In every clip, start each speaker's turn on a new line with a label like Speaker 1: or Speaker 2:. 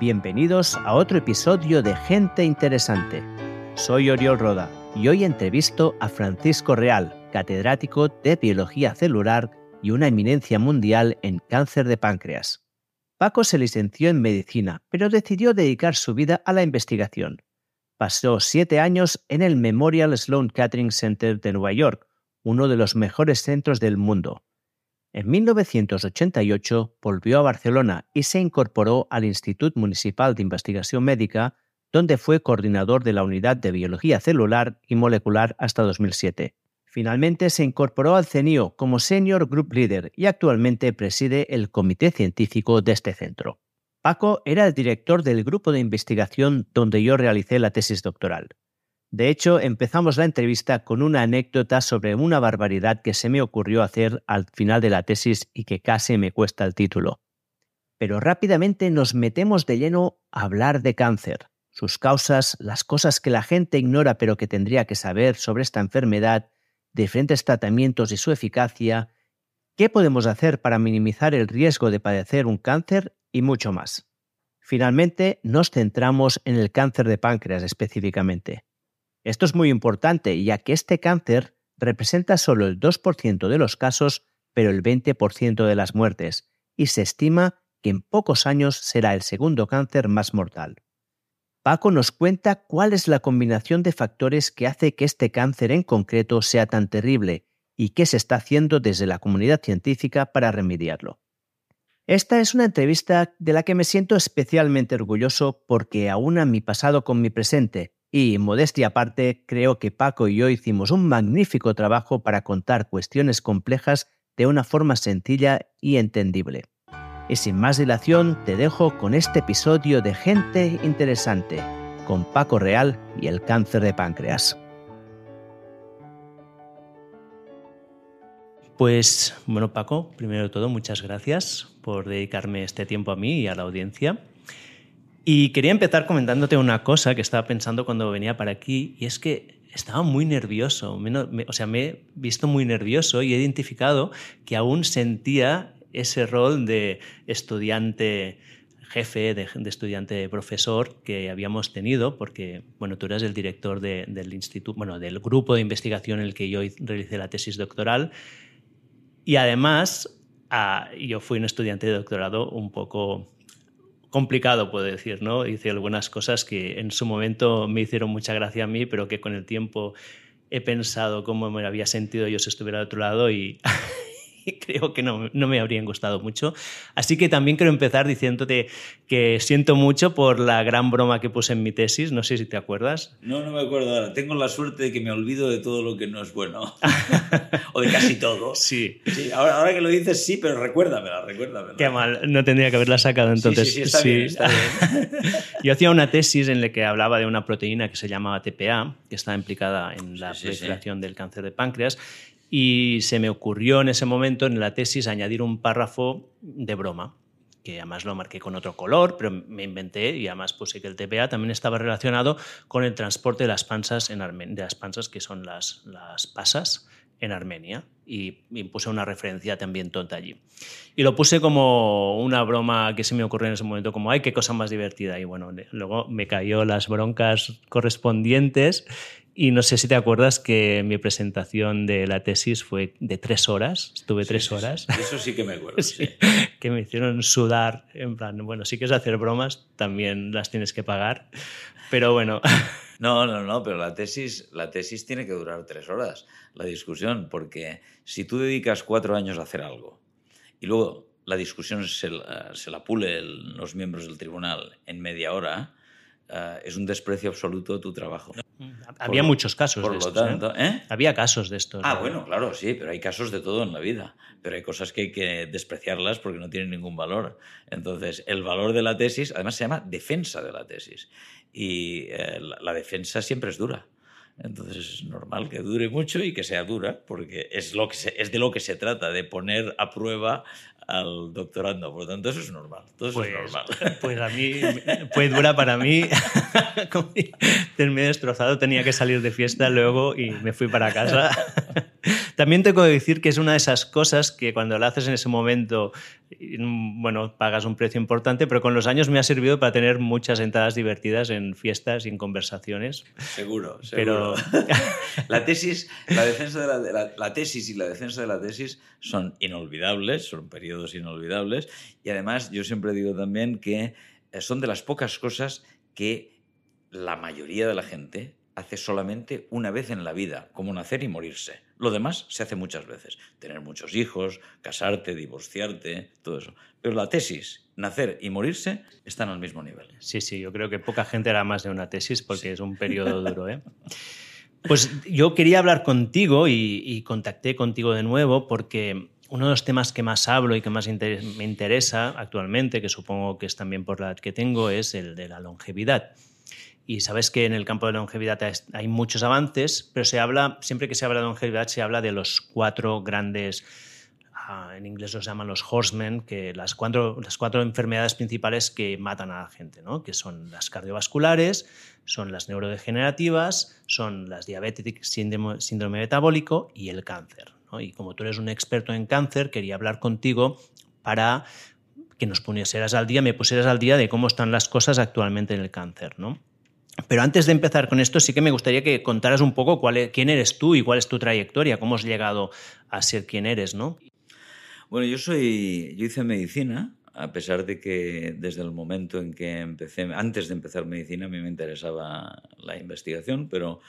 Speaker 1: Bienvenidos a otro episodio de Gente Interesante. Soy Oriol Roda y hoy entrevisto a Francisco Real, catedrático de Biología Celular y una eminencia mundial en cáncer de páncreas. Paco se licenció en medicina, pero decidió dedicar su vida a la investigación. Pasó siete años en el Memorial Sloan Kettering Center de Nueva York, uno de los mejores centros del mundo. En 1988 volvió a Barcelona y se incorporó al Institut Municipal de Investigación Médica, donde fue coordinador de la Unidad de Biología Celular y Molecular hasta 2007. Finalmente se incorporó al CENIO como Senior Group Leader y actualmente preside el comité científico de este centro. Paco era el director del grupo de investigación donde yo realicé la tesis doctoral. De hecho, empezamos la entrevista con una anécdota sobre una barbaridad que se me ocurrió hacer al final de la tesis y que casi me cuesta el título. Pero rápidamente nos metemos de lleno a hablar de cáncer, sus causas, las cosas que la gente ignora pero que tendría que saber sobre esta enfermedad, diferentes tratamientos y su eficacia, qué podemos hacer para minimizar el riesgo de padecer un cáncer y mucho más. Finalmente, nos centramos en el cáncer de páncreas específicamente. Esto es muy importante, ya que este cáncer representa solo el 2% de los casos, pero el 20% de las muertes, y se estima que en pocos años será el segundo cáncer más mortal. Paco nos cuenta cuál es la combinación de factores que hace que este cáncer en concreto sea tan terrible y qué se está haciendo desde la comunidad científica para remediarlo. Esta es una entrevista de la que me siento especialmente orgulloso porque aúna mi pasado con mi presente y, modestia aparte, creo que Paco y yo hicimos un magnífico trabajo para contar cuestiones complejas de una forma sencilla y entendible. Y sin más dilación, te dejo con este episodio de Gente Interesante, con Paco Real y el cáncer de páncreas. Pues bueno, Paco, primero de todo, muchas gracias por dedicarme este tiempo a mí y a la audiencia. Y quería empezar comentándote una cosa que estaba pensando cuando venía para aquí, y es que estaba muy nervioso, o sea, me he visto muy nervioso y he identificado que aún sentía ese rol de estudiante jefe, de, estudiante profesor que habíamos tenido, porque bueno, tú eras el director del instituto, bueno, del grupo de investigación en el que yo realicé la tesis doctoral, y además ah, yo fui un estudiante de doctorado un poco complicado, puedo decir, ¿no? Hice algunas cosas que en su momento me hicieron mucha gracia a mí, pero que con el tiempo he pensado cómo me había sentido yo si estuviera al otro lado y creo que no, no, me habrían gustado mucho. Así que también quiero empezar diciéndote que siento mucho por la gran broma que puse en mi tesis, no sé si te acuerdas.
Speaker 2: No, no me acuerdo ahora. Tengo la suerte de que me olvido de todo lo que no es bueno. o de casi todo.
Speaker 1: Sí.
Speaker 2: sí ahora, ahora, que lo dices, sí, pero recuérdamela, recuérdamela.
Speaker 1: Qué mal, no tendría que haberla sacado entonces.
Speaker 2: Sí, sí, sí está bien, está bien.
Speaker 1: Yo hacía una tesis en la que hablaba de una proteína que se llamaba TPA, que está implicada en la proliferación del cáncer de páncreas, y se me ocurrió en ese momento en la tesis añadir un párrafo de broma, que además lo marqué con otro color, pero me inventé y además puse que el TPA también estaba relacionado con el transporte de las panzas, en de las panzas que son las, las pasas en Armenia y, puse una referencia también tonta allí. Y lo puse como una broma que se me ocurrió en ese momento, como, ay, qué cosa más divertida. Y bueno, luego me cayó las broncas correspondientes y no sé si te acuerdas que mi presentación de la tesis fue de tres horas. Estuve tres horas.
Speaker 2: Eso sí que me acuerdo. sí.
Speaker 1: Que me hicieron sudar. En plan, bueno, si quieres hacer bromas, también las tienes que pagar. Pero bueno.
Speaker 2: No, no, no, pero la tesis, la tesis tiene que durar tres horas, la discusión, porque si tú dedicas cuatro años a hacer algo y luego la discusión se, se la pule los miembros del tribunal en media hora, uh, es un desprecio absoluto de tu trabajo.
Speaker 1: Había muchos casos
Speaker 2: por
Speaker 1: de
Speaker 2: lo
Speaker 1: estos. ¿eh?
Speaker 2: Tanto, ¿eh?
Speaker 1: Había casos de estos.
Speaker 2: Ah, bueno, claro, sí, pero hay casos de todo en la vida. Pero hay cosas que hay que despreciarlas porque no tienen ningún valor. Entonces, el valor de la tesis, además se llama defensa de la tesis. Y eh, la, la defensa siempre es dura. Entonces es normal que dure mucho y que sea dura, porque es, lo que se, es de lo que se trata, de poner a prueba al doctorando. Por lo tanto, eso es normal. Todo eso
Speaker 1: pues,
Speaker 2: es normal.
Speaker 1: Pues a mí, pues dura para mí. Terminé destrozado, tenía que salir de fiesta luego y me fui para casa. También tengo que decir que es una de esas cosas que cuando la haces en ese momento, bueno, pagas un precio importante, pero con los años me ha servido para tener muchas entradas divertidas en fiestas y en conversaciones.
Speaker 2: Seguro, seguro. Pero... la, tesis, la, defensa de la, la, tesis y la defensa de la tesis son inolvidables, son periodos inolvidables, y además yo siempre digo también que eh, son de las pocas cosas que la mayoría de la gente hace solamente una vez en la vida, como nacer y morirse. Lo demás se hace muchas veces. Tener muchos hijos, casarte, divorciarte, todo eso. Pero la tesis, nacer y morirse, están al mismo nivel.
Speaker 1: Sí, sí, yo creo que poca gente hará más de una tesis porque es un periodo duro. ¿eh? Pues yo quería hablar contigo y, contacté contigo de nuevo porque uno de los temas que más hablo y que más me interesa actualmente, que supongo que es también por la edad que tengo, es el de la longevidad. Y sabes que en el campo de longevidad hay muchos avances, pero se habla, siempre que se habla de longevidad, se habla de los cuatro grandes, ah, en inglés los llaman los horsemen, que las cuatro, las cuatro enfermedades principales que matan a la gente, ¿no? que son las cardiovasculares, son las neurodegenerativas, son las diabetes, síndrome, síndrome metabólico y el cáncer. Y como tú eres un experto en cáncer, quería hablar contigo para que nos pusieras al día, me pusieras al día de cómo están las cosas actualmente en el cáncer, ¿no? Pero antes de empezar con esto, sí que me gustaría que contaras un poco cuál e, quién eres tú y cuál es tu trayectoria, cómo has llegado a ser quien eres, ¿no?
Speaker 2: Bueno, yo soy, yo hice medicina, a pesar de que desde el momento en que empecé, antes de empezar medicina, a mí me interesaba la investigación, pero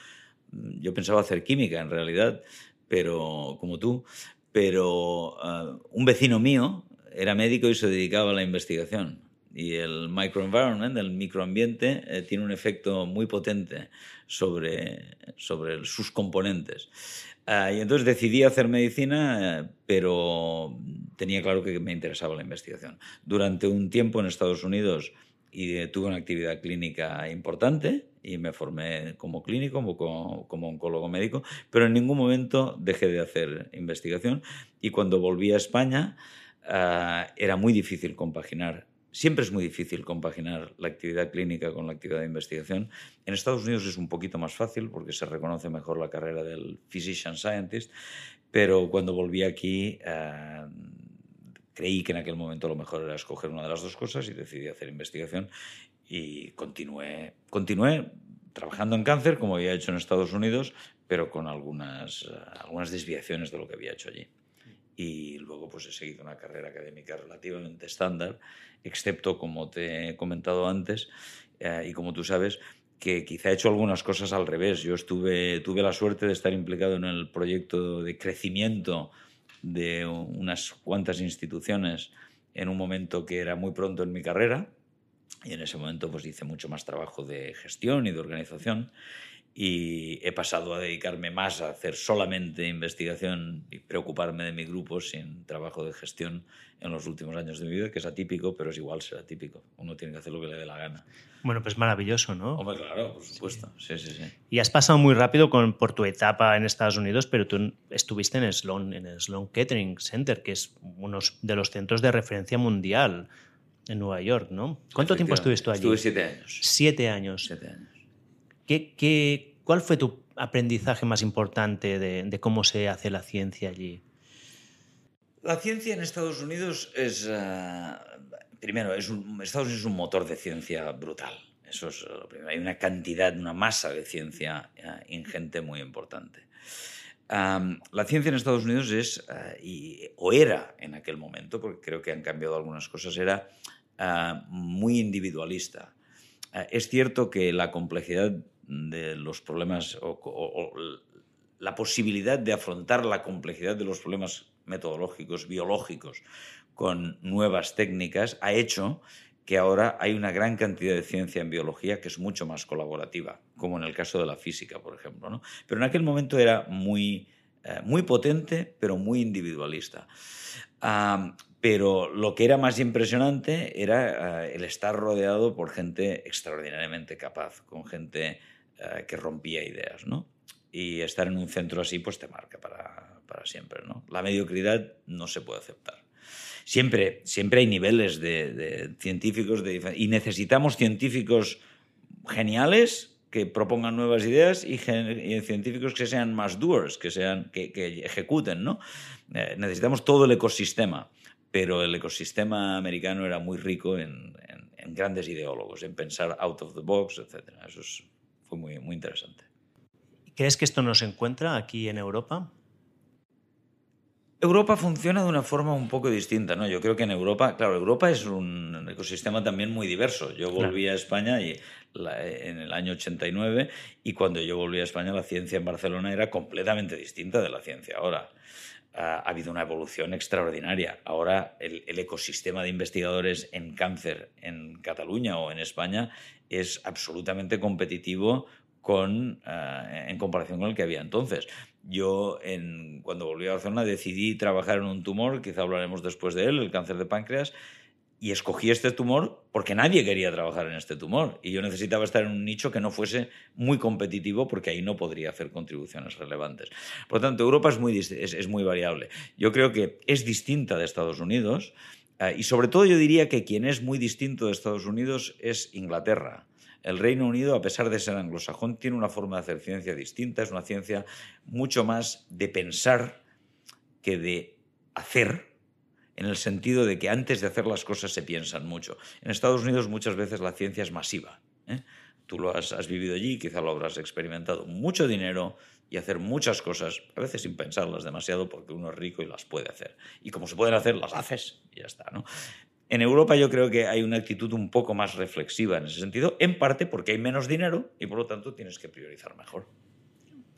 Speaker 2: mm, yo pensaba hacer química en realidad, pero como tú, pero ah, un vecino mío era médico y se dedicaba a la investigación y el microenvironment, el microambiente, eh, tiene un efecto muy potente sobre, sobre sus componentes. Ah, y entonces decidí hacer medicina, eh, pero tenía claro que me interesaba la investigación. Durante un tiempo en Estados Unidos y tuve una actividad clínica importante y me formé como clínico, como, como, oncólogo médico, pero en ningún momento dejé de hacer investigación y cuando volví a España ah, era muy difícil compaginar Siempre es muy difícil compaginar la actividad clínica con la actividad de investigación. En Estados Unidos es un poquito más fácil porque se reconoce mejor la carrera del physician scientist, pero cuando volví aquí eh, creí que en aquel momento lo mejor era escoger una de las dos cosas y decidí hacer investigación y continué, continué trabajando en cáncer como había hecho en Estados Unidos, pero con algunas, eh, algunas desviaciones de lo que había hecho allí y luego pues he seguido una carrera académica relativamente estándar, excepto como te he comentado antes eh, y como tú sabes que quizá he hecho algunas cosas al revés. Yo estuve, tuve la suerte de estar implicado en el proyecto de crecimiento de unas cuantas instituciones en un momento que era muy pronto en mi carrera y en ese momento pues hice mucho más trabajo de gestión y de organización y he pasado a dedicarme más a hacer solamente investigación y preocuparme de mi grupo sin trabajo de gestión en los últimos años de mi vida, que es atípico, pero es igual ser atípico. Uno tiene que hacer lo que le dé la gana.
Speaker 1: Bueno, pues maravilloso, ¿no?
Speaker 2: Hombre, claro, por supuesto. Sí, sí, sí.
Speaker 1: Y has pasado muy rápido con, por tu etapa en Estados Unidos, pero tú estuviste en Sloan, en el Sloan Kettering Center, que es uno de los centros de referencia mundial en Nueva York, ¿no? ¿Cuánto tiempo estuviste allí?
Speaker 2: Estuve siete años.
Speaker 1: Siete años.
Speaker 2: Siete años.
Speaker 1: ¿Qué, cuál fue tu aprendizaje más importante de, cómo se hace la ciencia allí?
Speaker 2: La ciencia en Estados Unidos es, eh, primero, Estados Unidos es un motor de ciencia brutal. Eso es lo primero. Hay una cantidad, una masa de ciencia eh, ingente muy importante. la ciencia en Estados Unidos es, eh, o era en aquel momento, porque creo que han cambiado algunas cosas, era muy individualista. es cierto que la complejidad de los problemas o, la posibilidad de afrontar la complejidad de los problemas metodológicos, biológicos, con nuevas técnicas, ha hecho que ahora hay una gran cantidad de ciencia en biología que es mucho más colaborativa, como en el caso de la física, por ejemplo. ¿no? Pero en aquel momento era muy, eh, muy potente, pero muy individualista. pero lo que era más impresionante era eh, el estar rodeado por gente extraordinariamente capaz, con gente eh, que rompía ideas, ¿no? Y estar en un centro así, pues te marca para, para siempre, ¿no? La mediocridad no se puede aceptar. Siempre, siempre hay niveles de, científicos de, y necesitamos científicos geniales que propongan nuevas ideas y, científicos que sean más doers, que, sean, que, ejecuten. ¿no? Eh, necesitamos todo el ecosistema, pero el ecosistema americano era muy rico en, grandes ideólogos, en pensar out of the box, etc. Eso fue muy, muy interesante.
Speaker 1: ¿Crees que esto no se encuentra aquí en Europa?
Speaker 2: Europa funciona de una forma un poco distinta, ¿no? Yo creo que en Europa, claro, Europa es un ecosistema también muy diverso. Yo volví a España y en el año 89 y cuando yo volví a España la ciencia en Barcelona era completamente distinta de la ciencia ahora. Ha, habido una evolución extraordinaria. Ahora el, ecosistema de investigadores en cáncer en Cataluña o en España es absolutamente competitivo con, eh, en comparación con el que había entonces. Yo, cuando volví a Barcelona, decidí trabajar en un tumor, quizá hablaremos después de él, el cáncer de páncreas, y escogí este tumor porque nadie quería trabajar en este tumor y yo necesitaba estar en un nicho que no fuese muy competitivo porque ahí no podría hacer contribuciones relevantes. Por lo tanto, Europa es muy, es, muy variable. Yo creo que es distinta de Estados Unidos eh, y sobre todo yo diría que quien es muy distinto de Estados Unidos es Inglaterra. El Reino Unido, a pesar de ser anglosajón, tiene una forma de hacer ciencia distinta, es una ciencia mucho más de pensar que de hacer, en el sentido de que antes de hacer las cosas se piensan mucho. En Estados Unidos muchas veces la ciencia es masiva. ¿eh? Tú lo has, has, vivido allí, quizá lo habrás experimentado. Mucho dinero y hacer muchas cosas, a veces sin pensarlas demasiado, porque uno es rico y las puede hacer. Y como se pueden hacer, las haces y ya está. ¿no? En Europa yo creo que hay una actitud un poco más reflexiva en ese sentido, en parte porque hay menos dinero y por lo tanto tienes que priorizar mejor.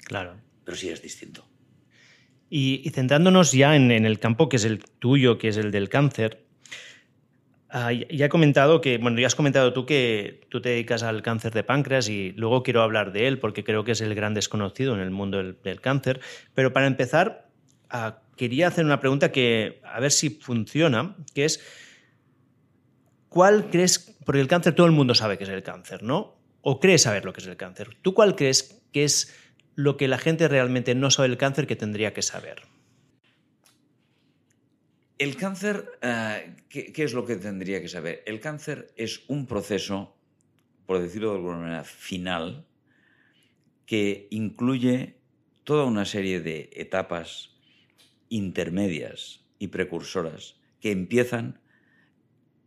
Speaker 1: Claro.
Speaker 2: Pero sí es distinto.
Speaker 1: Y, centrándonos ya en, el campo que es el tuyo, que es el del cáncer, ah, ya he comentado que, bueno, ya has comentado tú que tú te dedicas al cáncer de páncreas y luego quiero hablar de él porque creo que es el gran desconocido en el mundo del, cáncer. Pero para empezar, ah, quería hacer una pregunta que a ver si funciona, que es ¿cuál crees, porque el cáncer todo el mundo sabe que es el cáncer, ¿no? O crees saber lo que es el cáncer. ¿Tú cuál crees que es lo que la gente realmente no sabe del cáncer que tendría que saber?
Speaker 2: El cáncer, eh, ¿qué, es lo que tendría que saber? El cáncer es un proceso, por decirlo de alguna manera, final, que incluye toda una serie de etapas intermedias y precursoras que empiezan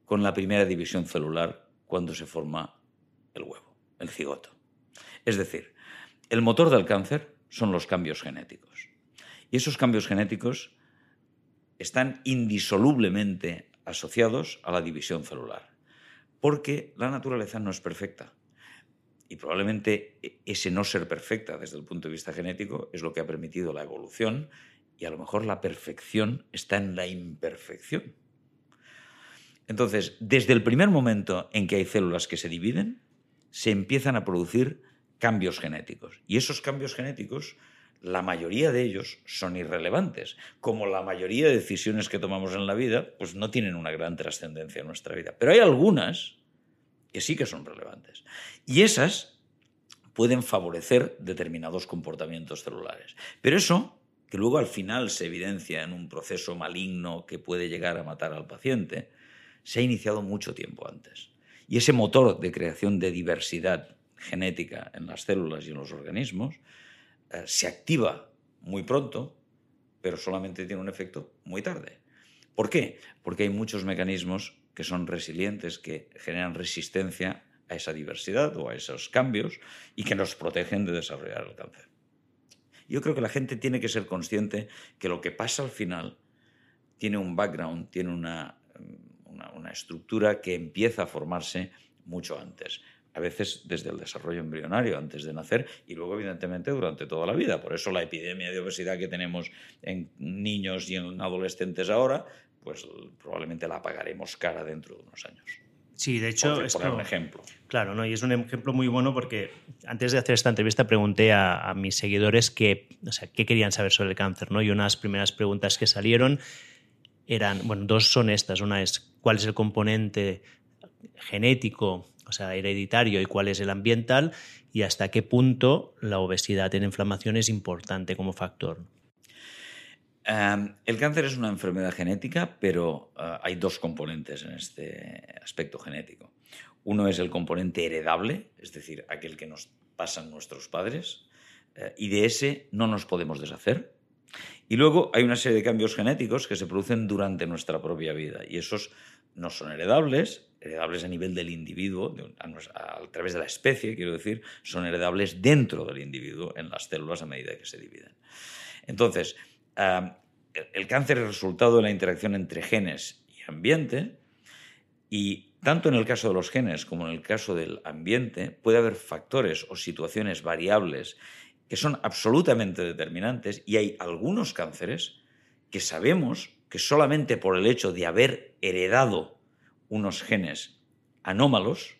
Speaker 2: con la primera división celular cuando se forma el huevo, el cigoto. Es decir, el motor del cáncer son los cambios genéticos. Y esos cambios genéticos están indisolublemente asociados a la división celular, porque la naturaleza no es perfecta. Y probablemente ese no ser perfecta desde el punto de vista genético es lo que ha permitido la evolución y a lo mejor la perfección está en la imperfección. Entonces, desde el primer momento en que hay células que se dividen, se empiezan a producir cambios genéticos. Y esos cambios genéticos, la mayoría de ellos son irrelevantes. Como la mayoría de decisiones que tomamos en la vida, pues no tienen una gran trascendencia en nuestra vida. Pero hay algunas que sí que son relevantes. Y esas pueden favorecer determinados comportamientos celulares. Pero eso, que luego al final se evidencia en un proceso maligno que puede llegar a matar al paciente, se ha iniciado mucho tiempo antes. Y ese motor de creación de diversidad genética en las células y en los organismos se activa muy pronto, pero solamente tiene un efecto muy tarde. ¿Por qué? Porque hay muchos mecanismos que son resilientes, que generan resistencia a esa diversidad o a esos cambios y que nos protegen de desarrollar el cáncer. Yo creo que la gente tiene que ser consciente que lo que pasa al final tiene un background, tiene una una, estructura que empieza a formarse mucho antes a veces desde el desarrollo embrionario, antes de nacer, y luego, evidentemente, durante toda la vida. Por eso la epidemia de obesidad que tenemos en niños y en adolescentes ahora, pues probablemente la pagaremos cara dentro de unos años.
Speaker 1: Sí, de hecho,
Speaker 2: es un ejemplo.
Speaker 1: Claro, ¿no? y es un ejemplo muy bueno porque antes de hacer esta entrevista pregunté a, mis seguidores qué, o sea, qué querían saber sobre el cáncer, ¿no? Y unas primeras preguntas que salieron eran, bueno, dos son estas. Una es cuál es el componente genético, o sea, hereditario, y cuál es el ambiental, y hasta qué punto la obesidad en inflamación es importante como factor.
Speaker 2: el cáncer es una enfermedad genética, pero ah, hay dos componentes en este aspecto genético. Uno es el componente heredable, es decir, aquel que nos pasan nuestros padres eh, y de ese no nos podemos deshacer. Y luego hay una serie de cambios genéticos que se producen durante nuestra propia vida y esos no son heredables, heredables a nivel del individuo, a, través de la especie, quiero decir, son heredables dentro del individuo en las células a medida que se dividen. Entonces, el cáncer es resultado de la interacción entre genes y ambiente y tanto en el caso de los genes como en el caso del ambiente puede haber factores o situaciones variables que son absolutamente determinantes y hay algunos cánceres que sabemos que solamente por el hecho de haber heredado unos genes anómalos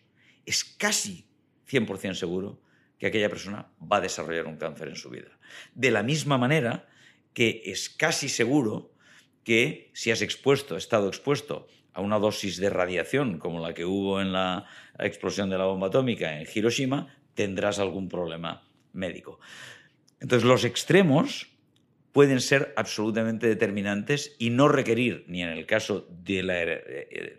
Speaker 2: es casi 100% seguro que aquella persona va a desarrollar un cáncer en su vida. De la misma manera que es casi seguro que si has expuesto, estado expuesto a una dosis de radiación como la que hubo en la explosión de la bomba atómica en Hiroshima, tendrás algún problema médico. Entonces, los extremos pueden ser absolutamente determinantes y no requerir, ni en el caso de,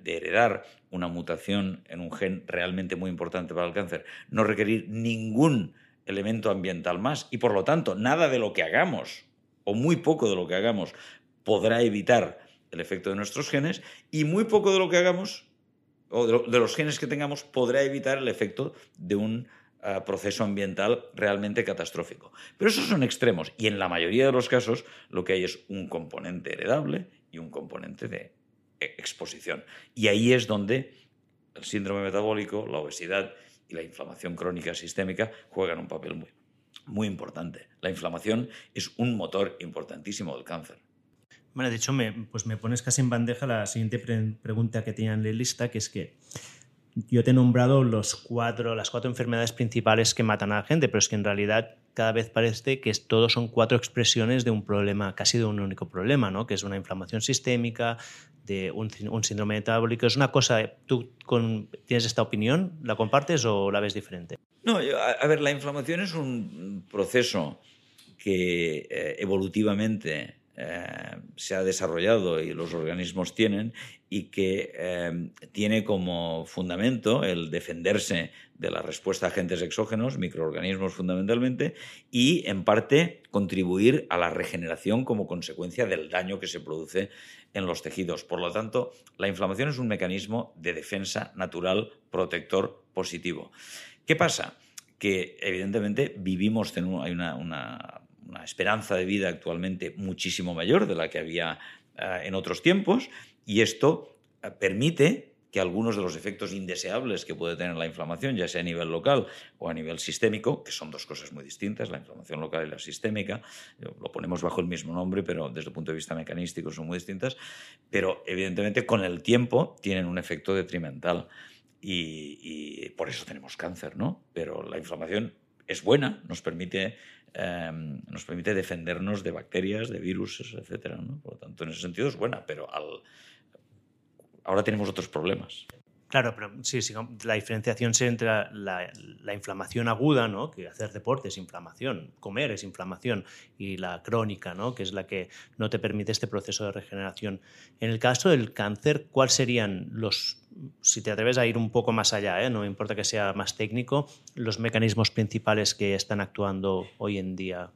Speaker 2: heredar una mutación en un gen realmente muy importante para el cáncer, no requerir ningún elemento ambiental más y por lo tanto nada de lo que hagamos o muy poco de lo que hagamos podrá evitar el efecto de nuestros genes y muy poco de lo que hagamos o de, los genes que tengamos podrá evitar el efecto de un ah, proceso ambiental realmente catastrófico. Pero esos son extremos y en la mayoría de los casos lo que hay es un componente heredable y un componente de e, exposición. Y ahí es donde el síndrome metabólico, la obesidad y la inflamación crónica sistémica juegan un papel muy, muy importante. La inflamación es un motor importantísimo del cáncer.
Speaker 1: Bueno, de hecho, me, pues me pones casi en bandeja la siguiente pregunta que tenía en la lista, que es que yo te he nombrado los cuatro, las cuatro enfermedades principales que matan a la gente, pero es que en realidad cada vez parece que todos son cuatro expresiones de un problema, casi de un único problema, ¿no? que es una inflamación sistémica, de un, síndrome metabólico. Es una cosa, ¿tú tienes esta opinión? ¿La compartes o la ves diferente?
Speaker 2: No, a, ver, la inflamación es un proceso que eh, evolutivamente eh, se ha desarrollado y los organismos tienen y que eh, tiene como fundamento el defenderse de la respuesta a agentes exógenos, microorganismos fundamentalmente, y en parte contribuir a la regeneración como consecuencia del daño que se produce en los tejidos. Por lo tanto, la inflamación es un mecanismo de defensa natural protector positivo. ¿Qué pasa? Que evidentemente vivimos, hay una una esperanza de vida actualmente muchísimo mayor de la que había eh, en otros tiempos y esto eh, permite que algunos de los efectos indeseables que puede tener la inflamación, ya sea a nivel local o a nivel sistémico, que son dos cosas muy distintas, la inflamación local y la sistémica, lo ponemos bajo el mismo nombre, pero desde el punto de vista mecanístico son muy distintas, pero evidentemente con el tiempo tienen un efecto detrimental y, y por eso tenemos cáncer, ¿no? Pero la inflamación es buena, nos permite Em, nos permite defendernos de bacterias, de virus, etc. Por lo tanto, en ese sentido es buena, pero al... ahora tenemos otros problemas.
Speaker 1: Claro, pero sí, sí la diferenciación entre la, la, inflamación aguda, ¿no? que hacer deporte es inflamación, comer es inflamación, y la crónica, ¿no? que es la que no te permite este proceso de regeneración. En el caso del cáncer, ¿cuáles serían los, si te atreves a ir un poco más allá, ¿eh? no importa que sea más técnico, los mecanismos principales que están actuando hoy en día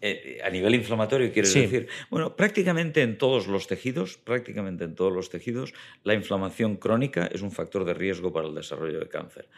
Speaker 2: eh, a nivel inflamatorio, quiero decir. Bueno, prácticamente en todos los tejidos, prácticamente en todos los tejidos, la inflamación crónica es un factor de riesgo para el desarrollo de cáncer.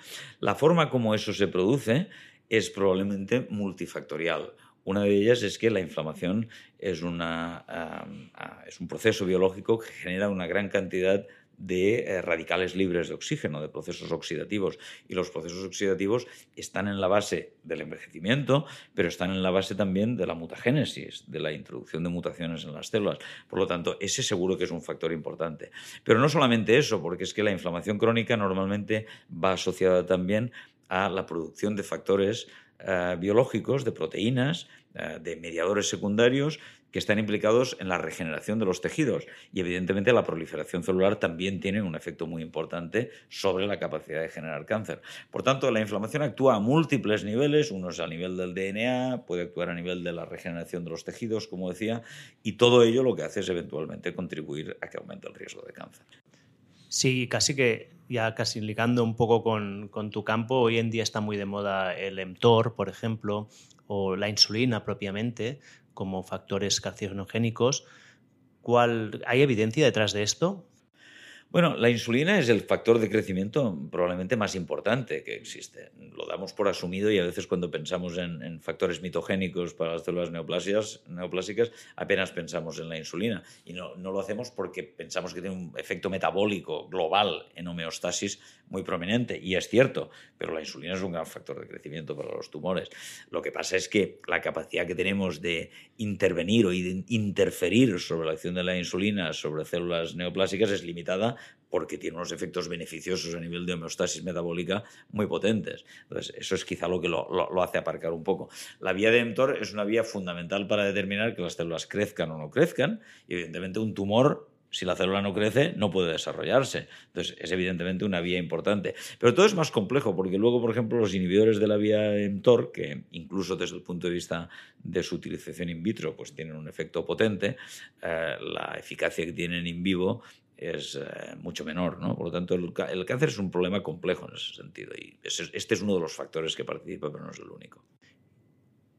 Speaker 2: La forma como eso se produce es probablemente multifactorial. Una de ellas es que la inflamación es, una, ah, es un proceso biológico que genera una gran cantidad de eh, radicales libres de oxígeno, de procesos oxidativos. Y los procesos oxidativos están en la base del envejecimiento, pero están en la base también de la mutagénesis, de la introducción de mutaciones en las células. Por lo tanto, ese seguro que es un factor importante. Pero no solamente eso, porque es que la inflamación crónica normalmente va asociada también a la producción de factores eh, biológicos, de proteínas, eh, de mediadores secundarios que están implicados en la regeneración de los tejidos y evidentemente la proliferación celular también tiene un efecto muy importante sobre la capacidad de generar cáncer. Por tanto, la inflamación actúa a múltiples niveles, uno es a nivel del DNA, puede actuar a nivel de la regeneración de los tejidos, como decía, y todo ello lo que hace es eventualmente contribuir a que aumente el riesgo de cáncer.
Speaker 1: Sí, casi que ya casi ligando un poco con, con, tu campo, hoy en día está muy de moda el mTOR, por ejemplo, o la insulina propiamente, como factores carcinogénicos. ¿Cuál, ¿Hay evidencia detrás de esto?
Speaker 2: Bueno, la insulina es el factor de crecimiento probablemente más importante que existe. Lo damos por asumido y a veces cuando pensamos en, factores mitogénicos para las células neoplásicas apenas pensamos en la insulina. Y no, no, lo hacemos porque pensamos que tiene un efecto metabólico global en homeostasis muy prominente. Y es cierto, pero la insulina es un gran factor de crecimiento para los tumores. Lo que pasa es que la capacidad que tenemos de intervenir o de interferir sobre la acción de la insulina sobre células neoplásicas es limitada porque tiene unos efectos beneficiosos a nivel de homeostasis metabólica muy potentes. Entonces, eso es quizá lo que lo, hace aparcar un poco. La vía de mTOR es una vía fundamental para determinar que las células crezcan o no crezcan, evidentemente un tumor si la célula no crece, no puede desarrollarse. Entonces, es evidentemente una vía importante. Pero todo es más complejo, porque luego, por ejemplo, los inhibidores de la vía mTOR, que incluso desde el punto de vista de su utilización in vitro, pues tienen un efecto potente, eh, la eficacia que tienen in vivo es eh, mucho menor. ¿no? Por lo tanto, el, cáncer es un problema complejo en ese sentido y este es uno de los factores que participa, pero no es el único.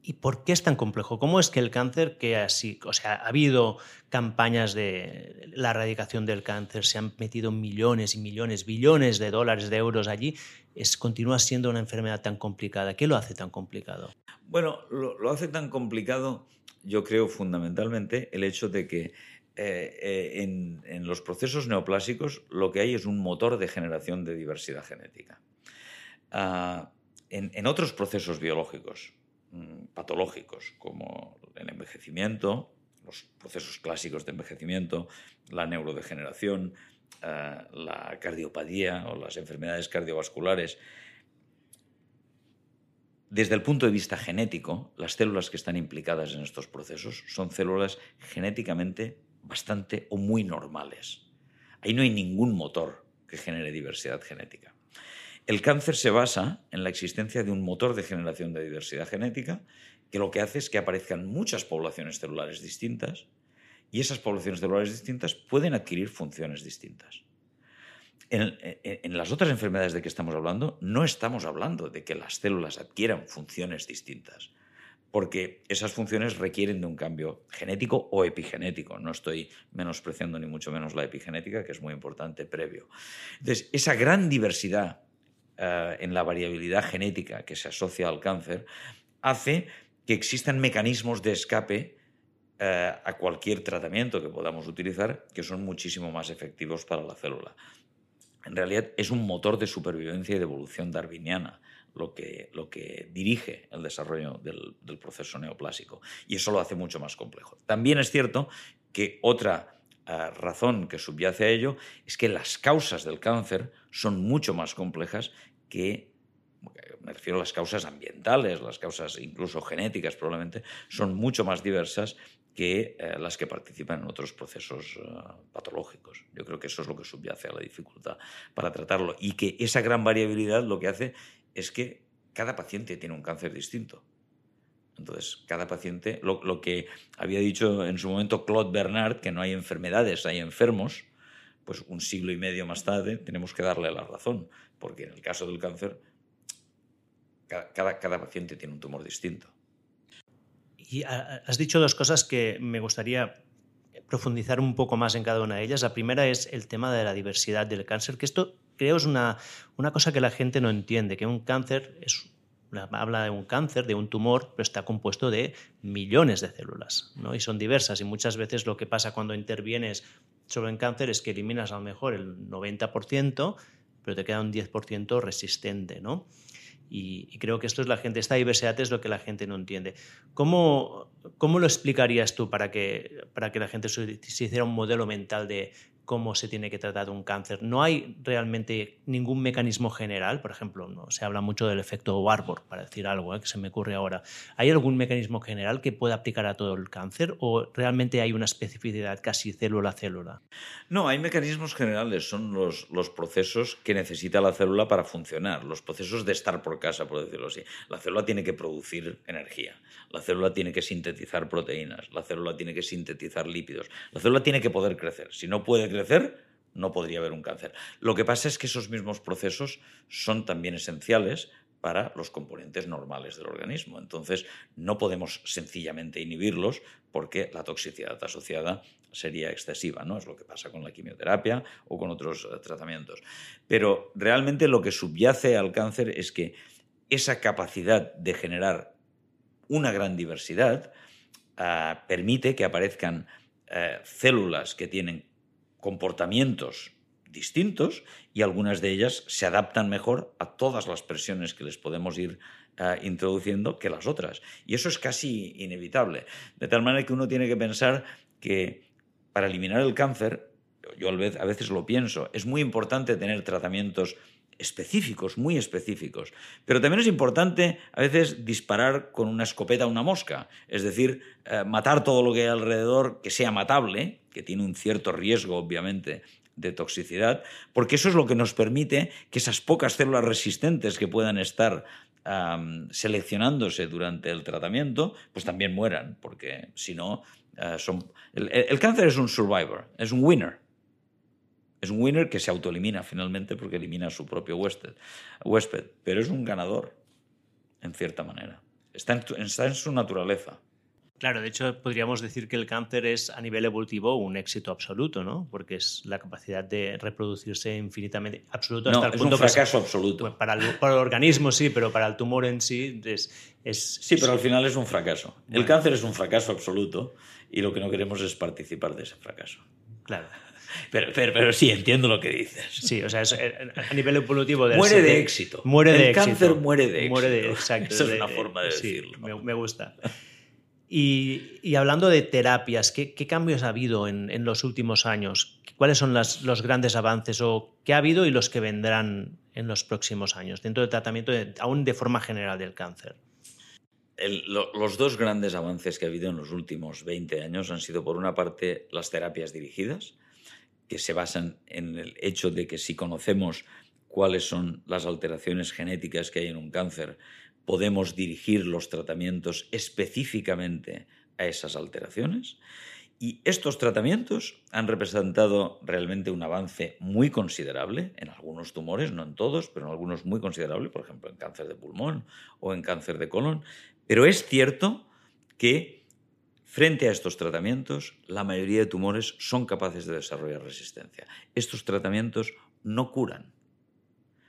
Speaker 1: ¿Y por qué es tan complejo? ¿Cómo es que el cáncer, que así, o sea, ha habido campañas de la erradicación del cáncer, se han metido millones y millones, billones de dólares, de euros allí, es, continúa siendo una enfermedad tan complicada? ¿Qué lo hace tan complicado?
Speaker 2: Bueno, lo hace tan complicado, yo creo fundamentalmente el hecho de que eh, eh, en, los procesos neoplásicos lo que hay es un motor de generación de diversidad genética. Ah, en, otros procesos biológicos mm, patológicos, como el envejecimiento, los procesos clásicos de envejecimiento, la neurodegeneración, ah, la cardiopatía o las enfermedades cardiovasculares, desde el punto de vista genético, las células que están implicadas en estos procesos son células genéticamente bastante o muy normales. Ahí no hay ningún motor que genere diversidad genética. El cáncer se basa en la existencia de un motor de generación de diversidad genética que lo que hace es que aparezcan muchas poblaciones celulares distintas y esas poblaciones celulares distintas pueden adquirir funciones distintas. En, las otras enfermedades de que estamos hablando, no estamos hablando de que las células adquieran funciones distintas porque esas funciones requieren de un cambio genético o epigenético. No estoy menospreciando ni mucho menos la epigenética, que es muy importante previo. Entonces, esa gran diversidad eh, en la variabilidad genética que se asocia al cáncer hace que existan mecanismos de escape eh, a cualquier tratamiento que podamos utilizar que son muchísimo más efectivos para la célula. En realidad es un motor de supervivencia y de evolución darwiniana lo que, lo que dirige el desarrollo del, proceso neoplásico. Y eso lo hace mucho más complejo. También es cierto que otra eh, razón que subyace a ello es que las causas del cáncer son mucho más complejas que, me refiero a las causas ambientales, las causas incluso genéticas probablemente, son mucho más diversas que eh, las que participan en otros procesos eh, patológicos. Yo creo que eso es lo que subyace a la dificultad para tratarlo y que esa gran variabilidad lo que hace es que cada paciente tiene un cáncer distinto. Entonces, cada paciente, lo, que había dicho en su momento Claude Bernard, que no hay enfermedades, hay enfermos, pues un siglo y medio más tarde tenemos que darle la razón, porque en el caso del cáncer, cada, cada paciente tiene un tumor distinto.
Speaker 1: Y has dicho dos cosas que me gustaría profundizar un poco más en cada una de ellas. La primera es el tema de la diversidad del cáncer, que esto creo es una, una cosa que la gente no entiende, que un cáncer es habla de un cáncer, de un tumor, pero está compuesto de millones de células, ¿no? Y son diversas. Y muchas veces lo que pasa cuando intervienes sobre un cáncer es que eliminas a lo mejor el 90%, pero te queda un 10% resistente, ¿no? Y, creo que esto es la gente, esta diversidad es lo que la gente no entiende. ¿Cómo, cómo lo explicarías tú para que, para que la gente se, se hiciera un modelo mental de cómo se tiene que tratar un cáncer. No hay realmente ningún mecanismo general, por ejemplo, no se habla mucho del efecto Warburg, para decir algo ¿eh? que se me ocurre ahora. ¿Hay algún mecanismo general que pueda aplicar a todo el cáncer o realmente hay una especificidad casi célula a célula?
Speaker 2: No, hay mecanismos generales, son los, los procesos que necesita la célula para funcionar, los procesos de estar por casa, por decirlo así. La célula tiene que producir energía, la célula tiene que sintetizar proteínas, la célula tiene que sintetizar lípidos, la célula tiene que poder crecer. Si no puede crecer, no podría haber un cáncer. Lo que pasa es que esos mismos procesos son también esenciales para los componentes normales del organismo. Entonces, no podemos sencillamente inhibirlos porque la toxicidad asociada sería excesiva, ¿no? Es lo que pasa con la quimioterapia o con otros eh, tratamientos. Pero realmente lo que subyace al cáncer es que esa capacidad de generar una gran diversidad ah, permite que aparezcan eh, células que tienen comportamientos distintos y algunas de ellas se adaptan mejor a todas las presiones que les podemos ir eh, introduciendo que las otras. Y eso es casi inevitable. De tal manera que uno tiene que pensar que para eliminar el cáncer, yo a veces lo pienso, es muy importante tener tratamientos específicos, muy específicos. Pero también es importante a veces disparar con una escopeta a una mosca, es decir, eh, matar todo lo que hay alrededor que sea matable, que tiene un cierto riesgo, obviamente, de toxicidad, porque eso es lo que nos permite que esas pocas células resistentes que puedan estar seleccionándose durante el tratamiento, pues también mueran, porque si no, eh, son... El, cáncer es un survivor, es un winner. Es un winner que se autoelimina finalmente porque elimina a su propio huésped, huésped pero es un ganador, en cierta manera. está en su naturaleza.
Speaker 1: Claro, de hecho podríamos decir que el cáncer es a nivel evolutivo un éxito absoluto, ¿no? Porque es la capacidad de reproducirse infinitamente absoluto
Speaker 2: hasta el punto es un fracaso absoluto.
Speaker 1: para, el, organismo sí, pero para el tumor en sí es,
Speaker 2: sí, pero al final es un fracaso. El cáncer es un fracaso absoluto y lo que no queremos es participar de ese fracaso.
Speaker 1: Claro.
Speaker 2: Pero, pero, sí, entiendo lo que dices.
Speaker 1: Sí, o sea, eh, a nivel evolutivo...
Speaker 2: muere de éxito.
Speaker 1: Muere de
Speaker 2: el cáncer muere de éxito.
Speaker 1: Muere de, exacto.
Speaker 2: Esa es una forma de decirlo.
Speaker 1: me, gusta. Y, hablando de terapias, ¿qué, cambios ha habido en, los últimos años? ¿Cuáles son los grandes avances o qué ha habido y los que vendrán en los próximos años dentro del tratamiento, aún de forma general del cáncer?
Speaker 2: los dos grandes avances que ha habido en los últimos 20 años han sido, por una parte, las terapias dirigidas, que se basan en el hecho de que si conocemos cuáles son las alteraciones genéticas que hay en un cáncer, podemos dirigir los tratamientos específicamente a esas alteraciones. Y estos tratamientos han representado realmente un avance muy considerable en algunos tumores, no en todos, pero en algunos muy considerable, por ejemplo en cáncer de pulmón o en cáncer de colon. Pero es cierto que frente a estos tratamientos, la mayoría de tumores son capaces de desarrollar resistencia. Estos tratamientos no curan,